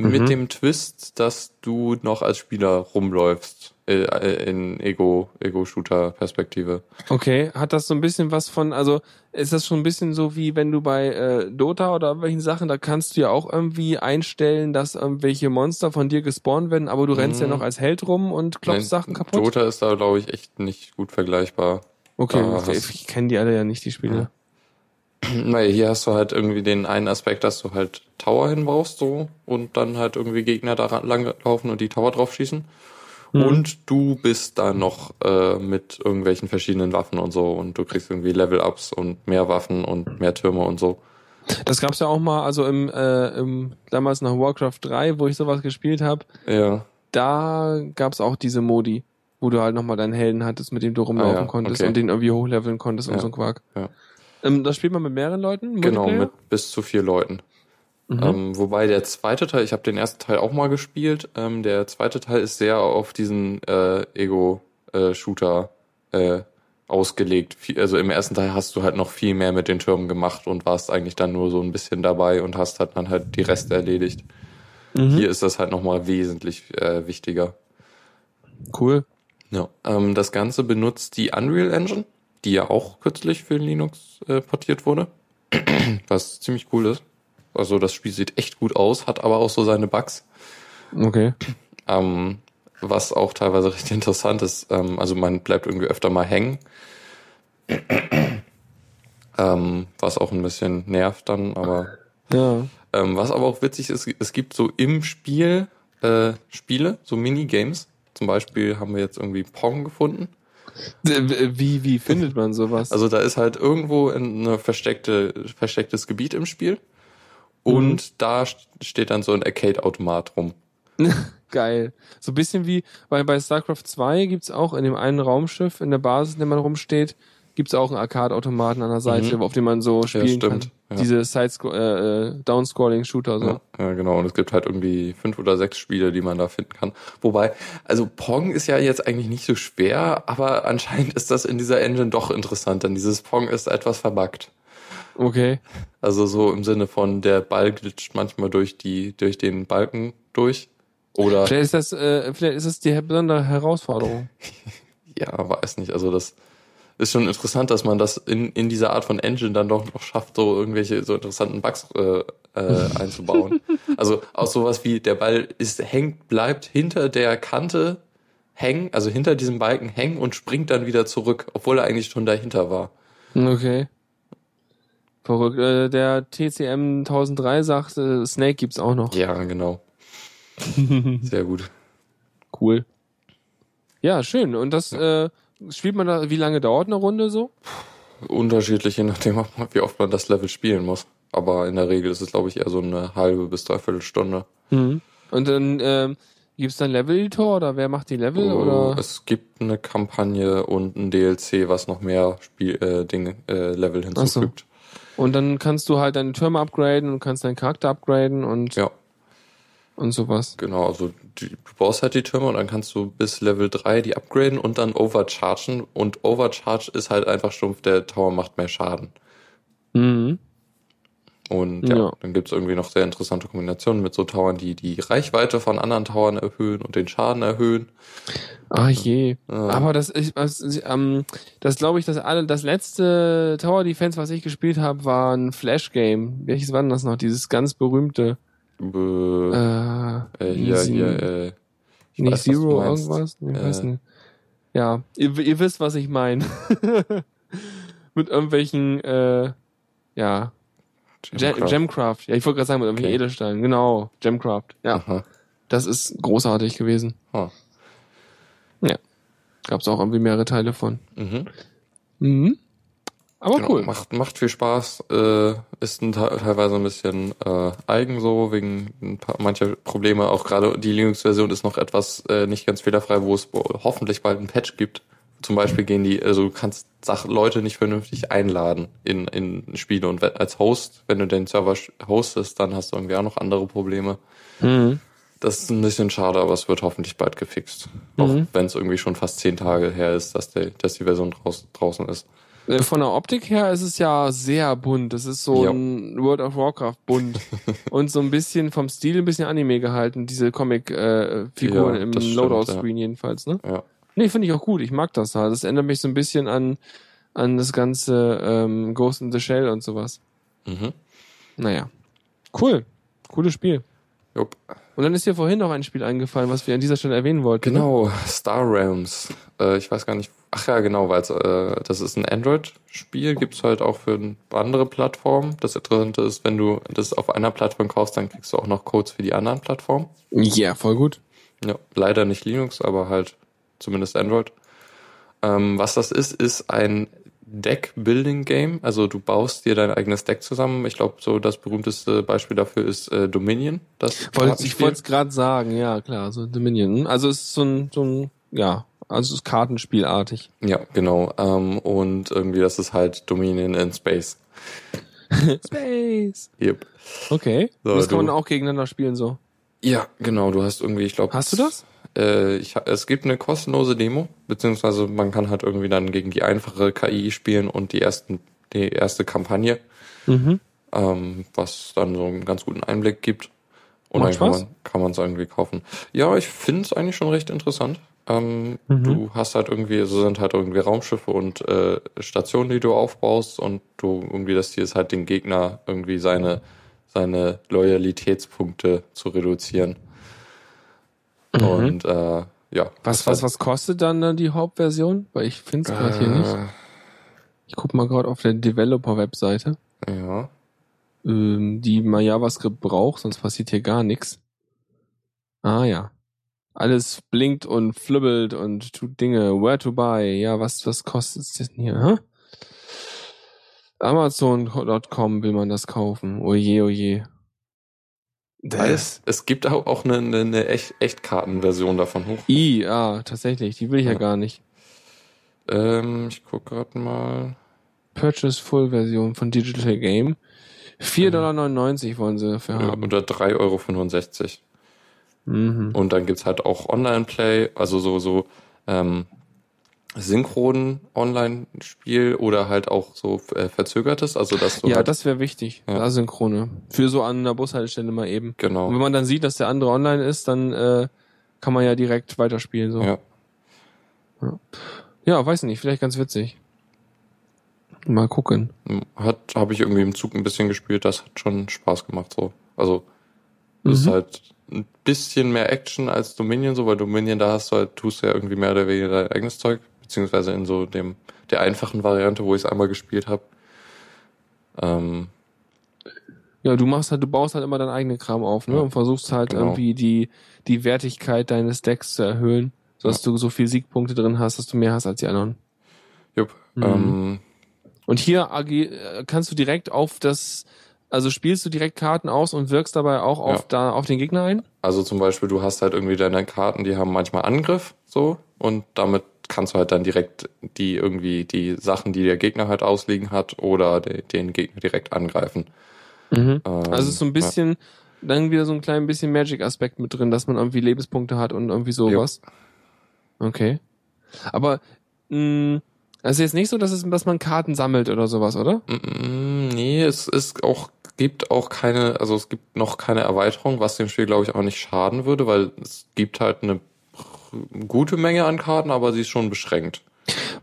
[SPEAKER 3] Mhm.
[SPEAKER 2] mit dem Twist, dass du noch als Spieler rumläufst in Ego, Ego-Shooter-Perspektive.
[SPEAKER 3] Okay, hat das so ein bisschen was von, also ist das schon ein bisschen so wie wenn du bei äh, Dota oder irgendwelchen Sachen, da kannst du ja auch irgendwie einstellen, dass irgendwelche Monster von dir gespawnt werden, aber du rennst ja
[SPEAKER 2] Mhm.
[SPEAKER 3] noch als Held rum und klopfst
[SPEAKER 2] Nein,
[SPEAKER 3] Sachen kaputt.
[SPEAKER 2] Dota ist da, glaube ich, echt nicht gut vergleichbar.
[SPEAKER 3] okay, okay, ich kenne die alle ja nicht, die Spiele.
[SPEAKER 2] Naja, hier hast du halt irgendwie den einen Aspekt, dass du halt Tower hinbaust so und dann halt irgendwie Gegner da ran- lang laufen und die Tower drauf schießen.
[SPEAKER 3] Mhm.
[SPEAKER 2] Und du bist da noch äh, mit irgendwelchen verschiedenen Waffen und so und du kriegst irgendwie Level-Ups und mehr Waffen und mehr Türme und so.
[SPEAKER 3] Das gab's ja auch mal, also im, äh, im damals nach Warcraft 3, wo ich sowas gespielt habe,
[SPEAKER 2] Ja,
[SPEAKER 3] da gab's auch diese Modi, wo du halt nochmal deinen Helden hattest, mit dem du rumlaufen
[SPEAKER 2] Ah ja,
[SPEAKER 3] konntest
[SPEAKER 2] okay.
[SPEAKER 3] und den irgendwie hochleveln konntest und
[SPEAKER 2] Ja,
[SPEAKER 3] so ein Quark.
[SPEAKER 2] ja.
[SPEAKER 3] Ähm, das spielt man mit mehreren Leuten?
[SPEAKER 2] genau, mit bis zu vier Leuten.
[SPEAKER 3] Mhm.
[SPEAKER 2] Ähm, wobei der zweite Teil, ich habe den ersten Teil auch mal gespielt, ähm, der zweite Teil ist sehr auf diesen äh, Ego-Shooter äh, ausgelegt. Viel- Also im ersten Teil hast du halt noch viel mehr mit den Türmen gemacht und warst eigentlich dann nur so ein bisschen dabei und hast halt dann halt die Reste erledigt.
[SPEAKER 3] Mhm.
[SPEAKER 2] Hier ist das halt nochmal wesentlich äh, wichtiger.
[SPEAKER 3] Cool.
[SPEAKER 2] Ja. Ähm, das Ganze benutzt die Unreal Engine, die ja auch kürzlich für Linux äh, portiert wurde, was ziemlich cool ist. Also das Spiel sieht echt gut aus, hat aber auch so seine Bugs.
[SPEAKER 3] Okay.
[SPEAKER 2] Ähm, was auch teilweise recht interessant ist. Ähm, also man bleibt irgendwie öfter mal hängen. ähm, was auch ein bisschen nervt dann, aber
[SPEAKER 3] Ja.
[SPEAKER 2] ähm, was aber auch witzig ist, es gibt so im Spiel äh, Spiele, so Minigames. Zum Beispiel haben wir jetzt irgendwie Pong gefunden.
[SPEAKER 3] Wie, wie findet man sowas?
[SPEAKER 2] Also da ist halt irgendwo ein versteckte, verstecktes Gebiet im Spiel. Und da st- steht dann so ein Arcade-Automat rum.
[SPEAKER 3] Geil. So ein bisschen wie, weil bei StarCraft 2 gibt's auch in dem einen Raumschiff, in der Basis, in der man rumsteht, gibt's auch einen Arcade-Automaten an der Seite,
[SPEAKER 2] Mhm.
[SPEAKER 3] auf dem man so spielen
[SPEAKER 2] stimmt.
[SPEAKER 3] kann.
[SPEAKER 2] Ja.
[SPEAKER 3] Diese Side äh, äh, Downscrolling-Shooter so.
[SPEAKER 2] Ja, ja, genau. Und es gibt halt irgendwie fünf oder sechs Spiele, die man da finden kann. Wobei, also Pong ist ja jetzt eigentlich nicht so schwer, aber anscheinend ist das in dieser Engine doch interessant, denn dieses Pong ist etwas verbuggt.
[SPEAKER 3] Okay.
[SPEAKER 2] Also so im Sinne von, der Ball glitscht manchmal durch die, durch den Balken durch. Oder,
[SPEAKER 3] Vielleicht ist das, äh, vielleicht ist das die besondere Herausforderung.
[SPEAKER 2] ja, weiß nicht. Also das ist schon interessant, dass man das in, in dieser Art von Engine dann doch noch schafft, so irgendwelche so interessanten Bugs äh, äh, einzubauen. also auch sowas wie, der Ball ist hängt, bleibt hinter der Kante hängen, also hinter diesem Balken hängen und springt dann wieder zurück, obwohl er eigentlich schon dahinter war.
[SPEAKER 3] Okay. Verrückt. Äh, der TCM 1003 sagt, äh, Snake gibt's auch noch.
[SPEAKER 2] Ja, genau. Sehr gut.
[SPEAKER 3] Cool. Ja, schön. Und das äh, spielt man da, wie lange dauert eine Runde so?
[SPEAKER 2] Unterschiedlich, je nachdem, wie oft man das Level spielen muss. Aber in der Regel ist es, glaube ich, eher so eine halbe bis dreiviertel Stunde.
[SPEAKER 3] Mhm. Und dann ähm, gibt's dann Level-Editor oder wer macht die Level?
[SPEAKER 2] Oh,
[SPEAKER 3] oder?
[SPEAKER 2] Es gibt eine Kampagne und ein DLC, was noch mehr Spiel, äh, Dinge, äh, Level hinzufügt.
[SPEAKER 3] Und dann kannst du halt deine Türme upgraden und kannst deinen Charakter upgraden und,
[SPEAKER 2] Ja,
[SPEAKER 3] und sowas.
[SPEAKER 2] genau. Also die, du baust halt die Türme und dann kannst du bis Level 3 die upgraden und dann overchargen. Und Overcharge ist halt einfach stumpf, der Tower macht mehr Schaden.
[SPEAKER 3] Mhm.
[SPEAKER 2] Und ja,
[SPEAKER 3] Ja.
[SPEAKER 2] dann gibt's irgendwie noch sehr interessante Kombinationen mit so Towern, die die Reichweite von anderen Towern erhöhen und den Schaden erhöhen.
[SPEAKER 3] Ach je.
[SPEAKER 2] Ja.
[SPEAKER 3] Aber das ist, was, ähm, das glaube ich, dass alle, das letzte Tower Defense, was ich gespielt habe, war ein Flash Game. Welches war denn das noch? Dieses ganz berühmte, äh,
[SPEAKER 2] äh, hier,
[SPEAKER 3] Sie-
[SPEAKER 2] hier, äh, ich
[SPEAKER 3] nicht
[SPEAKER 2] weiß,
[SPEAKER 3] Zero irgendwas? Ich
[SPEAKER 2] Äh.
[SPEAKER 3] weiß nicht. Ja, ihr, ihr wisst, was ich meine. mit irgendwelchen, äh, ja,
[SPEAKER 2] Gemcraft.
[SPEAKER 3] Gemcraft. Ja, ich wollte gerade sagen, mit irgendwelchen
[SPEAKER 2] Okay.
[SPEAKER 3] Edelsteinen. Genau, Gemcraft. Ja,
[SPEAKER 2] Aha. das
[SPEAKER 3] ist großartig gewesen.
[SPEAKER 2] Ah.
[SPEAKER 3] Gab es auch irgendwie mehrere Teile von.
[SPEAKER 2] Mhm.
[SPEAKER 3] Mhm. Aber
[SPEAKER 2] Genau,
[SPEAKER 3] cool.
[SPEAKER 2] Macht, macht viel Spaß, äh, ist ein, te- teilweise ein bisschen äh, eigen so, wegen ein paar, mancher Probleme. Auch gerade die Linux-Version ist noch etwas äh, nicht ganz fehlerfrei, wo es hoffentlich bald ein Patch gibt. Zum Beispiel gehen die, also du kannst Sach Leute nicht vernünftig einladen in, in Spiele und als Host, wenn du den Server hostest, dann hast du irgendwie auch noch andere Probleme.
[SPEAKER 3] Mhm.
[SPEAKER 2] Das ist ein bisschen schade, aber es wird hoffentlich bald gefixt. Auch
[SPEAKER 3] Mhm.
[SPEAKER 2] wenn es irgendwie schon fast zehn Tage her ist, dass, der, dass die Version draus, draußen ist.
[SPEAKER 3] Äh, Von der Optik her ist es ja sehr bunt. Das ist so
[SPEAKER 2] Ja.
[SPEAKER 3] ein World of Warcraft bunt. und so ein bisschen vom Stil ein bisschen Anime gehalten, diese Comic-Figuren
[SPEAKER 2] Ja,
[SPEAKER 3] im Loadout-Screen jedenfalls, ne?
[SPEAKER 2] Ja.
[SPEAKER 3] Nee, finde ich auch gut. Ich mag das halt. Das erinnert mich so ein bisschen an, an das ganze ähm, Ghost in the Shell und sowas.
[SPEAKER 2] Mhm.
[SPEAKER 3] Naja. Cool. Cooles Spiel.
[SPEAKER 2] Jupp.
[SPEAKER 3] Und dann ist dir vorhin noch ein Spiel eingefallen, was wir an dieser Stelle erwähnen wollten. Ne?
[SPEAKER 2] Genau, Star Realms. Äh, ich weiß gar nicht. Ach ja, genau, weil äh, das ist ein Android-Spiel, gibt's halt auch für andere Plattformen. Das Interessante ist, wenn du das auf einer Plattform kaufst, dann kriegst du auch noch Codes für die anderen Plattformen.
[SPEAKER 3] Ja, voll gut.
[SPEAKER 2] Ja, leider nicht Linux, aber halt zumindest Android. Ähm, was das ist, ist ein Deck-Building-Game. Also du baust dir dein eigenes Deck zusammen. Ich glaube, so das berühmteste Beispiel dafür ist äh, Dominion. Das
[SPEAKER 3] Wollte, ich wollte es gerade sagen, ja klar, so Dominion. Also es ist so ein, so ein ja, also es ist Kartenspielartig.
[SPEAKER 2] Ja, genau. Ähm, und irgendwie, das ist halt Dominion in Space.
[SPEAKER 3] Space.
[SPEAKER 2] Yep.
[SPEAKER 3] Okay.
[SPEAKER 2] So,
[SPEAKER 3] das kann man auch gegeneinander spielen so.
[SPEAKER 2] Ja, genau. Du hast irgendwie, ich glaube.
[SPEAKER 3] Hast du das?
[SPEAKER 2] Äh, ich, es gibt eine kostenlose Demo, beziehungsweise man kann halt irgendwie dann gegen die einfache KI spielen und die ersten, die erste Kampagne,
[SPEAKER 3] Mhm.
[SPEAKER 2] ähm, was dann so einen ganz guten Einblick gibt. Und
[SPEAKER 3] Macht
[SPEAKER 2] dann kann
[SPEAKER 3] Spaß?
[SPEAKER 2] man kann man es irgendwie kaufen. Ja, ich finde es eigentlich schon recht interessant. Ähm,
[SPEAKER 3] Mhm.
[SPEAKER 2] Du hast halt irgendwie, so sind halt irgendwie Raumschiffe und äh, Stationen, die du aufbaust und du irgendwie das Ziel ist halt den Gegner irgendwie seine seine Loyalitätspunkte zu reduzieren. Und äh, ja.
[SPEAKER 3] Mhm. Was, was, was kostet dann äh, die Hauptversion? Weil ich finde es gerade hier nicht.
[SPEAKER 2] Äh,
[SPEAKER 3] Ich guck mal gerade auf der Developer-Webseite,
[SPEAKER 2] Ja.
[SPEAKER 3] ähm, die mal JavaScript braucht, sonst passiert hier gar nichts. Ah ja. Alles blinkt und flibbelt und tut Dinge. Where to buy? Ja, was, was kostet es denn hier? Hä? Amazon.com will man das kaufen. Oje, oje.
[SPEAKER 2] Es, es gibt auch, auch eine, eine, eine Echt, Echtkartenversion davon hoch.
[SPEAKER 3] I, ah, tatsächlich. Die will ich ja,
[SPEAKER 2] Ja.
[SPEAKER 3] gar nicht.
[SPEAKER 2] Ähm, ich guck gerade mal.
[SPEAKER 3] Purchase Full Version von Digital Game. 4,99 Dollar wollen sie dafür haben.
[SPEAKER 2] Unter 3,65 Euro.
[SPEAKER 3] Mhm.
[SPEAKER 2] Und dann gibt's halt auch Online-Play, also so, so ähm, synchronen Online-Spiel oder halt auch so äh, verzögertes, also dass du
[SPEAKER 3] Ja,
[SPEAKER 2] halt,
[SPEAKER 3] das wäre wichtig.
[SPEAKER 2] Ja.
[SPEAKER 3] Asynchrone. Für so an einer Bushaltestelle mal eben. Und wenn
[SPEAKER 2] genau.
[SPEAKER 3] man dann sieht, dass der andere online ist, dann äh, kann man ja direkt weiterspielen. So.
[SPEAKER 2] Ja.
[SPEAKER 3] ja, weiß nicht, vielleicht ganz witzig. Mal gucken.
[SPEAKER 2] Hat, habe ich irgendwie im Zug ein bisschen gespielt, das hat schon Spaß gemacht so. Also das ist
[SPEAKER 3] Mhm.
[SPEAKER 2] halt ein bisschen mehr Action als Dominion, so, weil Dominion, da hast du halt, tust du ja irgendwie mehr oder weniger dein eigenes Zeug, beziehungsweise in so dem, der einfachen Variante, wo ich es einmal gespielt habe. Ähm,
[SPEAKER 3] Ja, du machst halt, du baust halt immer deinen eigenen Kram auf, ne?
[SPEAKER 2] Ja,
[SPEAKER 3] und versuchst halt
[SPEAKER 2] genau.
[SPEAKER 3] irgendwie die, die Wertigkeit deines Decks zu erhöhen, sodass du so viel Siegpunkte drin hast, dass du mehr hast als die anderen.
[SPEAKER 2] jupp,
[SPEAKER 3] Mhm.
[SPEAKER 2] ähm,
[SPEAKER 3] Und hier äh, kannst du direkt auf das, also spielst du direkt Karten aus und wirkst dabei auch auf
[SPEAKER 2] Ja.
[SPEAKER 3] da auf den Gegner ein?
[SPEAKER 2] Also zum Beispiel, du hast halt irgendwie deine Karten, die haben manchmal Angriff, so, und damit kannst du halt dann direkt die irgendwie die Sachen, die der Gegner halt ausliegen hat, oder de, den Gegner direkt angreifen. Ähm,
[SPEAKER 3] Also es ist so ein bisschen, dann wieder so ein klein bisschen Magic-Aspekt mit drin, dass man irgendwie Lebenspunkte hat und irgendwie sowas. Okay. Aber mh, Also jetzt nicht so, dass, es, dass man Karten sammelt oder sowas, oder?
[SPEAKER 2] Mm, Nee, es ist auch, gibt auch keine, also es gibt noch keine Erweiterung, was dem Spiel, glaube ich, auch nicht schaden würde, weil es gibt halt eine gute Menge an Karten, aber sie ist schon beschränkt.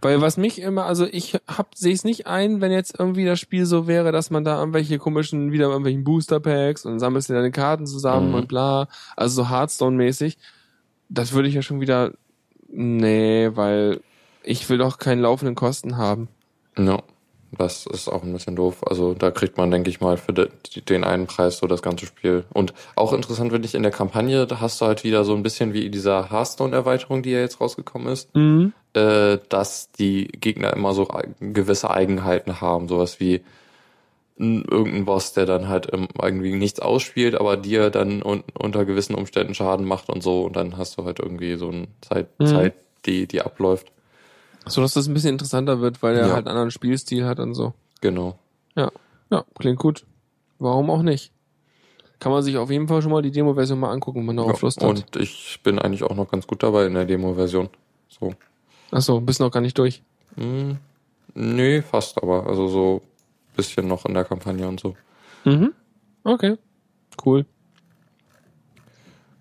[SPEAKER 3] Weil was mich immer, also ich hab, sehe es nicht ein, wenn jetzt irgendwie das Spiel so wäre, dass man da irgendwelche komischen, wieder irgendwelchen Booster Packs und sammelst dir deine Karten zusammen
[SPEAKER 2] Mhm.
[SPEAKER 3] und bla, also so Hearthstone-mäßig. Das würde ich ja schon wieder, nee, weil ich will doch keinen laufenden Kosten haben.
[SPEAKER 2] Ja, das ist auch ein bisschen doof. Also da kriegt man, denke ich mal, für de, den einen Preis so das ganze Spiel. Und auch interessant finde ich in der Kampagne, da hast du halt wieder so ein bisschen wie in dieser Hearthstone-Erweiterung, die ja jetzt rausgekommen ist,
[SPEAKER 3] Mhm.
[SPEAKER 2] äh, dass die Gegner immer so eig- gewisse Eigenheiten haben, sowas wie irgendein Boss, der dann halt ähm, irgendwie nichts ausspielt, aber dir dann un unter gewissen Umständen Schaden macht und so und dann hast du halt irgendwie so eine Zeit,
[SPEAKER 3] Mhm.
[SPEAKER 2] Zeit die, die abläuft.
[SPEAKER 3] So dass das ein bisschen interessanter wird, weil er
[SPEAKER 2] Ja.
[SPEAKER 3] halt einen anderen Spielstil hat und so.
[SPEAKER 2] Genau.
[SPEAKER 3] Ja, ja, klingt gut. Warum auch nicht? Kann man sich auf jeden Fall schon mal die Demo-Version mal angucken, wenn man darauf
[SPEAKER 2] Ja,
[SPEAKER 3] Lust hat.
[SPEAKER 2] und ich bin eigentlich auch noch ganz gut dabei in der Demo-Version. So.
[SPEAKER 3] Achso, bist noch gar nicht durch.
[SPEAKER 2] Hm, nee, fast aber. Also so bisschen noch in der Kampagne und so.
[SPEAKER 3] Mhm. Okay. Cool.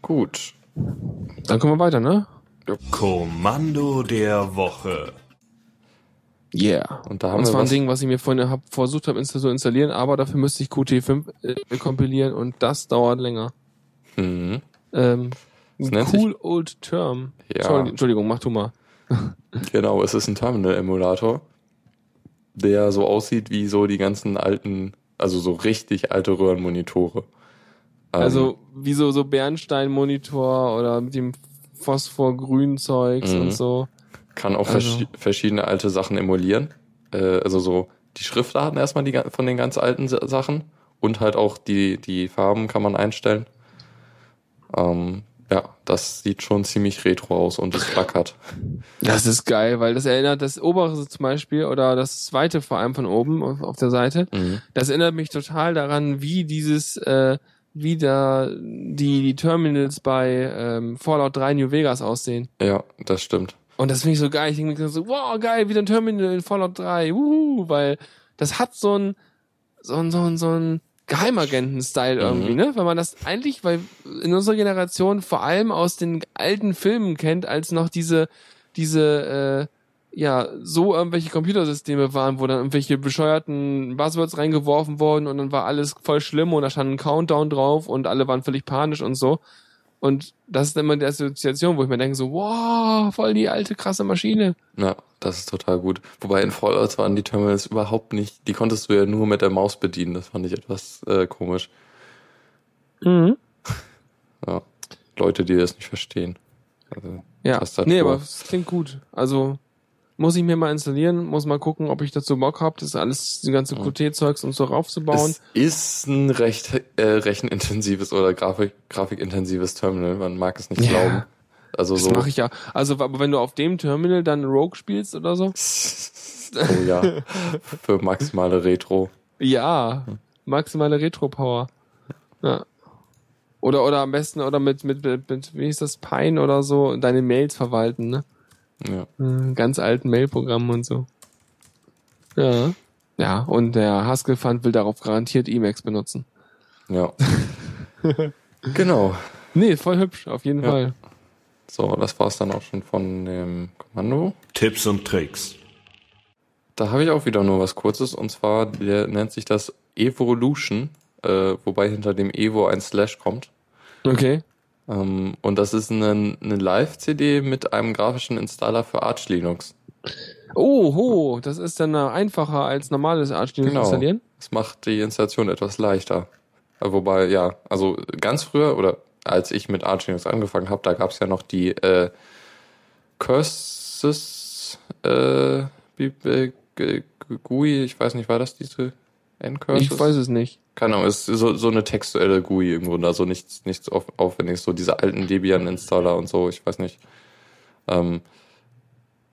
[SPEAKER 2] Gut.
[SPEAKER 3] Dann kommen wir weiter, ne?
[SPEAKER 1] Kommando der Woche.
[SPEAKER 3] Yeah.
[SPEAKER 2] Und da haben
[SPEAKER 3] Und
[SPEAKER 2] wir
[SPEAKER 3] zwar ein
[SPEAKER 2] was-
[SPEAKER 3] Ding, was ich mir vorhin hab, versucht habe zu installieren, aber dafür müsste ich Qt5 äh, kompilieren und das dauert länger.
[SPEAKER 2] Mhm.
[SPEAKER 3] Ähm,
[SPEAKER 2] Das nennt
[SPEAKER 3] cool old term.
[SPEAKER 2] Ja.
[SPEAKER 3] Sorry, Entschuldigung, mach du mal.
[SPEAKER 2] Genau, es ist ein Terminal-Emulator, der so aussieht wie so die ganzen alten, also so richtig alte Röhrenmonitore. Ähm,
[SPEAKER 3] Also wie so, so Bernstein-Monitor oder mit dem Phosphor-Grün-Zeugs
[SPEAKER 2] Mhm.
[SPEAKER 3] und so.
[SPEAKER 2] kann auch
[SPEAKER 3] also-
[SPEAKER 2] verschi- verschiedene alte Sachen emulieren. Äh, also so die Schriftarten erstmal die, von den ganz alten Sa- Sachen und halt auch die, die Farben kann man einstellen. Ähm, ja, das sieht schon ziemlich retro aus und es flackert.
[SPEAKER 3] Das ist geil, weil das erinnert das obere zum Beispiel oder das zweite vor allem von oben auf, auf der Seite.
[SPEAKER 2] Mhm.
[SPEAKER 3] Das erinnert mich total daran, wie dieses, äh, wie da die, die Terminals bei ähm, Fallout 3 New Vegas aussehen.
[SPEAKER 2] Ja, das stimmt.
[SPEAKER 3] Und das finde ich so geil. Ich denke mir so, wow, geil, wieder ein Terminal in Fallout 3, wuhu, weil das hat so ein, so ein, so ein, so ein Geheimagenten-Style irgendwie,
[SPEAKER 2] Mhm.
[SPEAKER 3] ne? Weil man das eigentlich, weil in unserer Generation vor allem aus den alten Filmen kennt, als noch diese, diese, äh, ja, so irgendwelche Computersysteme waren, wo dann irgendwelche bescheuerten Buzzwords reingeworfen wurden und dann war alles voll schlimm und da stand ein Countdown drauf und alle waren völlig panisch und so. Und das ist immer die Assoziation, wo ich mir denke so, wow, voll die alte krasse Maschine.
[SPEAKER 2] Ja, das ist total gut. Wobei in Fallout waren die Terminals überhaupt nicht, die konntest du ja nur mit der Maus bedienen. Das fand ich etwas äh, komisch.
[SPEAKER 3] Mhm.
[SPEAKER 2] Ja. Leute, die das nicht verstehen. Also,
[SPEAKER 3] Ja,
[SPEAKER 2] Tastatur.
[SPEAKER 3] nee, aber es klingt gut. Also muss ich mir mal installieren, muss mal gucken, ob ich dazu Bock hab, das alles, die ganze Qt-Zeugs und so raufzubauen.
[SPEAKER 2] Es ist ein recht äh, rechenintensives oder Grafik, grafikintensives Terminal. Man mag es nicht
[SPEAKER 3] Ja.
[SPEAKER 2] glauben. Also
[SPEAKER 3] Das
[SPEAKER 2] so.
[SPEAKER 3] mache ich ja. Also, aber wenn du auf dem Terminal dann Rogue spielst oder so?
[SPEAKER 2] Oh ja. Für maximale Retro.
[SPEAKER 3] Ja, maximale Retro-Power. Ja. Oder, oder am besten, oder mit, mit, mit, mit, wie hieß das, Pine oder so, deine Mails verwalten, ne?
[SPEAKER 2] Ja.
[SPEAKER 3] Äh, Ganz alten Mailprogrammen und so. Ja. Ja, und der Haskell-Fund will darauf garantiert Emacs benutzen.
[SPEAKER 2] Ja. genau.
[SPEAKER 3] Nee, voll hübsch, auf jeden
[SPEAKER 2] Ja.
[SPEAKER 3] Fall.
[SPEAKER 2] So, das war's dann auch schon von dem Kommando.
[SPEAKER 1] Tipps und Tricks.
[SPEAKER 2] Da habe ich auch wieder nur was Kurzes und zwar der nennt sich das Evolution, äh, wobei hinter dem Evo ein Slash kommt.
[SPEAKER 3] Okay.
[SPEAKER 2] Ähm, und das ist eine, eine Live-CD mit einem grafischen Installer für Arch Linux.
[SPEAKER 3] Oh, ho, das ist dann äh, einfacher als normales Arch Linux
[SPEAKER 2] Genau.
[SPEAKER 3] installieren.
[SPEAKER 2] Das macht die Installation etwas leichter. Äh, Wobei, ja, also ganz früher oder als ich mit Arch Linux angefangen habe, da gab es ja noch die äh, Curses äh, äh, GUI, ich weiß nicht, war das diese N-Curses?
[SPEAKER 3] Ich weiß es nicht.
[SPEAKER 2] Keine Ahnung, es ist so, so eine textuelle GUI im Grunde, also nichts, nichts auf, aufwendiges, so diese alten Debian-Installer und so, ich weiß nicht. Ähm,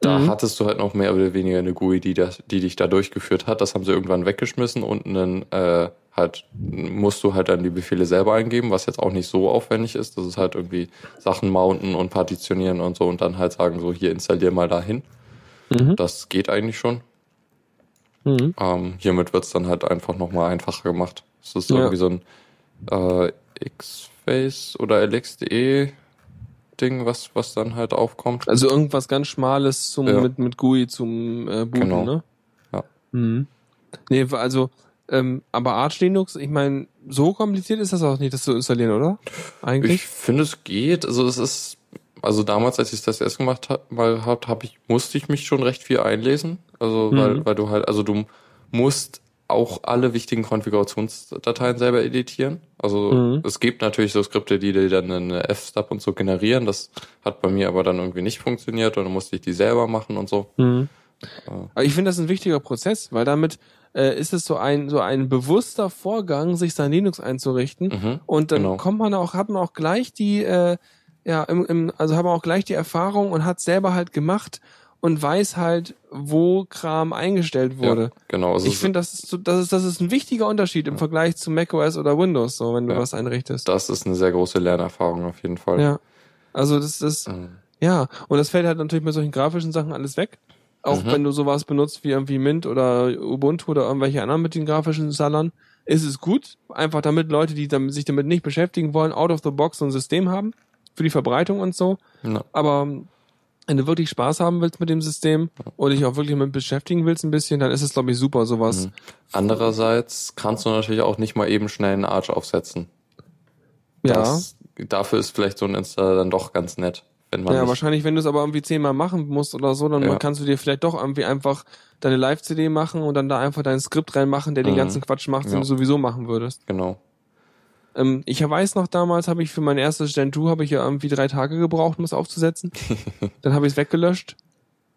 [SPEAKER 2] da
[SPEAKER 3] Mhm.
[SPEAKER 2] hattest du halt noch mehr oder weniger eine GUI, die, das, die dich da durchgeführt hat. Das haben sie irgendwann weggeschmissen und dann äh, halt musst du halt dann die Befehle selber eingeben, was jetzt auch nicht so aufwendig ist. Das ist halt irgendwie Sachen mounten und partitionieren und so und dann halt sagen, so hier installier mal dahin.
[SPEAKER 3] Mhm.
[SPEAKER 2] Das geht eigentlich schon.
[SPEAKER 3] Mhm.
[SPEAKER 2] Ähm, hiermit wird's dann halt einfach nochmal einfacher gemacht. Es ist
[SPEAKER 3] Ja.
[SPEAKER 2] irgendwie so ein äh, X-Face oder LXDE Ding, was, was dann halt aufkommt.
[SPEAKER 3] Also irgendwas ganz Schmales zum,
[SPEAKER 2] Ja.
[SPEAKER 3] mit, mit GUI zum äh, Booten,
[SPEAKER 2] Genau.
[SPEAKER 3] ne?
[SPEAKER 2] Ja.
[SPEAKER 3] Mhm. Nee, also, ähm, aber Arch Linux, ich meine, so kompliziert ist das auch nicht, das zu installieren, oder? Eigentlich?
[SPEAKER 2] Ich finde, es geht. Also es ist, also damals, als ich das erst gemacht habe, hab, hab ich, musste ich mich schon recht viel einlesen. Also,
[SPEAKER 3] Mhm.
[SPEAKER 2] weil, weil du halt, also du musst auch alle wichtigen Konfigurationsdateien selber editieren. Also
[SPEAKER 3] Mhm.
[SPEAKER 2] es gibt natürlich so Skripte, die dir dann eine F-Stub und so generieren. Das hat bei mir aber dann irgendwie nicht funktioniert und dann musste ich die selber machen und so.
[SPEAKER 3] Mhm. Aber ich finde das ein wichtiger Prozess, weil damit äh, ist es so ein so ein bewusster Vorgang, sich sein Linux einzurichten
[SPEAKER 2] Mhm.
[SPEAKER 3] und dann
[SPEAKER 2] genau.
[SPEAKER 3] kommt man auch hat man auch gleich die äh, ja im, im, also hat man auch gleich die Erfahrung und hat selber halt gemacht und weiß halt, wo Kram eingestellt wurde.
[SPEAKER 2] Ja, genau. Also
[SPEAKER 3] ich finde, das ist so, das ist das ist ein wichtiger Unterschied im Vergleich zu macOS oder Windows, so wenn du
[SPEAKER 2] Ja.
[SPEAKER 3] was einrichtest.
[SPEAKER 2] das ist eine sehr große Lernerfahrung auf jeden Fall.
[SPEAKER 3] Ja, also das ist
[SPEAKER 2] Ähm,
[SPEAKER 3] ja, und das fällt halt natürlich bei solchen grafischen Sachen alles weg. Auch
[SPEAKER 2] Mhm.
[SPEAKER 3] wenn du sowas benutzt wie irgendwie Mint oder Ubuntu oder irgendwelche anderen mit den grafischen Salern, ist es gut. Einfach damit Leute, die damit, sich damit nicht beschäftigen wollen, out of the box so ein System haben. Für die Verbreitung und so.
[SPEAKER 2] na,
[SPEAKER 3] Aber wenn du wirklich Spaß haben willst mit dem System und dich auch wirklich damit beschäftigen willst ein bisschen, dann ist es, glaube ich, super, sowas.
[SPEAKER 2] Mhm. Andererseits kannst du natürlich auch nicht mal eben schnell einen Arch aufsetzen.
[SPEAKER 3] Ja.
[SPEAKER 2] Das, dafür ist vielleicht so ein Installer dann doch ganz nett, wenn man
[SPEAKER 3] Ja, wahrscheinlich, wenn du es aber irgendwie zehnmal machen musst oder so, dann
[SPEAKER 2] Ja.
[SPEAKER 3] kannst du dir vielleicht doch irgendwie einfach deine Live-CD machen und dann da einfach dein Skript reinmachen, der den
[SPEAKER 2] Mhm.
[SPEAKER 3] ganzen Quatsch macht, den
[SPEAKER 2] Ja.
[SPEAKER 3] du sowieso machen würdest.
[SPEAKER 2] genau.
[SPEAKER 3] Ähm, ich weiß noch, damals habe ich für mein erstes Gen 2 habe ich ja irgendwie drei Tage gebraucht, um es aufzusetzen. dann habe ich es weggelöscht,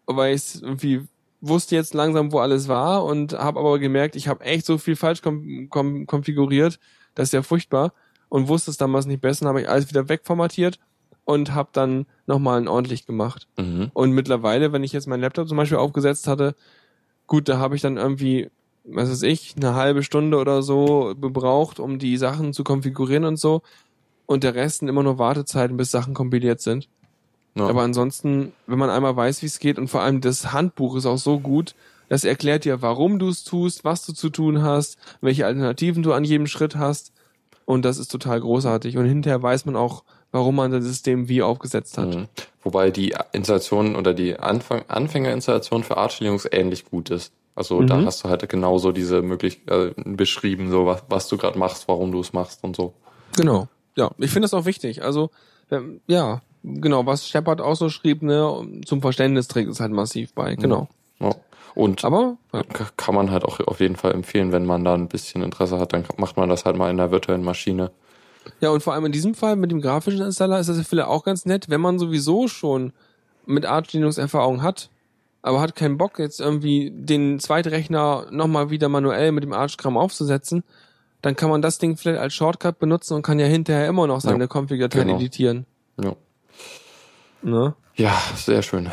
[SPEAKER 3] weil ich irgendwie wusste jetzt langsam, wo alles war und habe aber gemerkt, ich habe echt so viel falsch kom kom konfiguriert, das ist ja furchtbar und wusste es damals nicht besser, habe ich alles wieder wegformatiert und habe dann nochmal ordentlich gemacht.
[SPEAKER 2] Mhm.
[SPEAKER 3] Und mittlerweile, wenn ich jetzt meinen Laptop zum Beispiel aufgesetzt hatte, gut, da habe ich dann irgendwie, was weiß ich, eine halbe Stunde oder so gebraucht, um die Sachen zu konfigurieren und so. Und der Rest sind immer nur Wartezeiten, bis Sachen kompiliert sind.
[SPEAKER 2] Ja.
[SPEAKER 3] Aber ansonsten, wenn man einmal weiß, wie es geht und vor allem das Handbuch ist auch so gut, das erklärt dir, warum du es tust, was du zu tun hast, welche Alternativen du an jedem Schritt hast. Und das ist total großartig. Und hinterher weiß man auch, warum man das System wie aufgesetzt hat.
[SPEAKER 2] Mhm. Wobei die Installation oder die Anfang Anfängerinstallation für Arch Linux ähnlich gut ist. Also da
[SPEAKER 3] Mhm.
[SPEAKER 2] hast du halt genauso diese Möglichkeit äh, beschrieben, so was, was du gerade machst, warum du es machst und so.
[SPEAKER 3] Genau. Ja, ich finde das auch wichtig. Also, ähm, ja, genau, was Shepard auch so schrieb, ne, zum Verständnis trägt es halt massiv bei. Genau.
[SPEAKER 2] Ja. Und
[SPEAKER 3] Aber, ja.
[SPEAKER 2] kann man halt auch auf jeden Fall empfehlen, wenn man da ein bisschen Interesse hat, dann macht man das halt mal in der virtuellen Maschine.
[SPEAKER 3] ja, und vor allem in diesem Fall mit dem grafischen Installer ist das ja vielleicht auch ganz nett, wenn man sowieso schon mit Arch Linux Erfahrung hat, aber hat keinen Bock, jetzt irgendwie den Zweitrechner nochmal wieder manuell mit dem Arch-Kram aufzusetzen, dann kann man das Ding vielleicht als Shortcut benutzen und kann ja hinterher immer noch seine
[SPEAKER 2] Ja,
[SPEAKER 3] Config-Dateien
[SPEAKER 2] genau.
[SPEAKER 3] editieren.
[SPEAKER 2] Ja,
[SPEAKER 3] Ne?
[SPEAKER 2] ja sehr schön.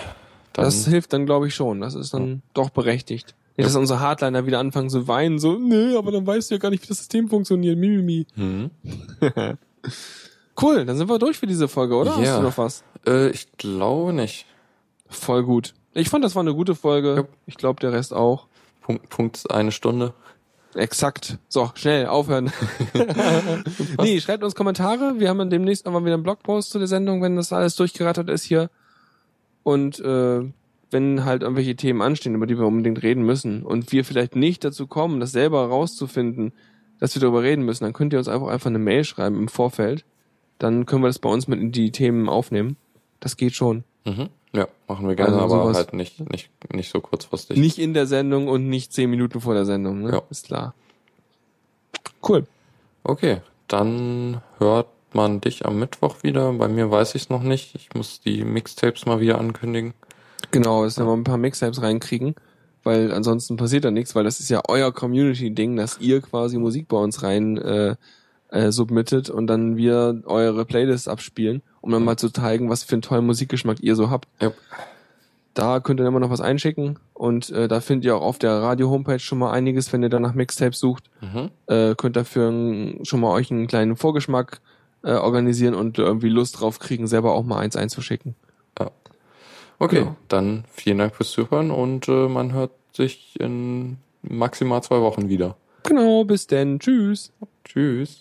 [SPEAKER 2] Dann,
[SPEAKER 3] Das hilft dann, glaube ich, schon. Das ist dann doch berechtigt. Nicht, dass unsere Hardliner wieder anfangen zu weinen, so, nee, aber dann weißt du ja gar nicht, wie das System funktioniert. Mimimi.
[SPEAKER 2] mhm.
[SPEAKER 3] Cool, dann sind wir durch für diese Folge, oder? Hast
[SPEAKER 2] Ja.
[SPEAKER 3] du noch was?
[SPEAKER 2] äh, ich glaube nicht.
[SPEAKER 3] Voll gut. Ich fand, das war eine gute Folge.
[SPEAKER 2] Ja.
[SPEAKER 3] Ich glaube, der Rest auch.
[SPEAKER 2] Punkt, Punkt eine Stunde.
[SPEAKER 3] Exakt. So, schnell, aufhören. nee, schreibt uns Kommentare. Wir haben demnächst nochmal wieder einen Blogpost zu der Sendung, wenn das alles durchgerattert ist hier. Und äh, wenn halt irgendwelche Themen anstehen, über die wir unbedingt reden müssen und wir vielleicht nicht dazu kommen, das selber rauszufinden, dass wir darüber reden müssen, dann könnt ihr uns einfach einfach eine Mail schreiben im Vorfeld. Dann können wir das bei uns mit in die Themen aufnehmen. Das geht schon.
[SPEAKER 2] Mhm. Ja, machen wir gerne,
[SPEAKER 3] Also
[SPEAKER 2] aber halt nicht, nicht, nicht so kurzfristig.
[SPEAKER 3] Nicht in der Sendung und nicht zehn Minuten vor der Sendung, ne?
[SPEAKER 2] Ja.
[SPEAKER 3] Ist klar. Cool.
[SPEAKER 2] Okay, dann hört man dich am Mittwoch wieder. Bei mir weiß ich es noch nicht. Ich muss die Mixtapes mal wieder ankündigen.
[SPEAKER 3] Genau, dass wir mal ein paar Mixtapes reinkriegen, weil ansonsten passiert da nichts, weil das ist ja euer Community-Ding, dass ihr quasi Musik bei uns rein äh, äh, submittet und dann wir eure Playlists abspielen, um dann mal zu zeigen, was für einen tollen Musikgeschmack ihr so habt.
[SPEAKER 2] Ja.
[SPEAKER 3] Da könnt ihr immer noch was einschicken und äh, da findet ihr auch auf der Radio-Homepage schon mal einiges, wenn ihr dann nach Mixtapes sucht.
[SPEAKER 2] Mhm.
[SPEAKER 3] Äh, könnt dafür n- schon mal euch einen kleinen Vorgeschmack äh, organisieren und irgendwie Lust drauf kriegen, selber auch mal eins einzuschicken.
[SPEAKER 2] Okay,
[SPEAKER 3] Genau.
[SPEAKER 2] dann vielen Dank fürs Zuhören und äh, man hört sich in maximal zwei Wochen wieder.
[SPEAKER 3] Genau, bis denn. Tschüss.
[SPEAKER 2] Tschüss.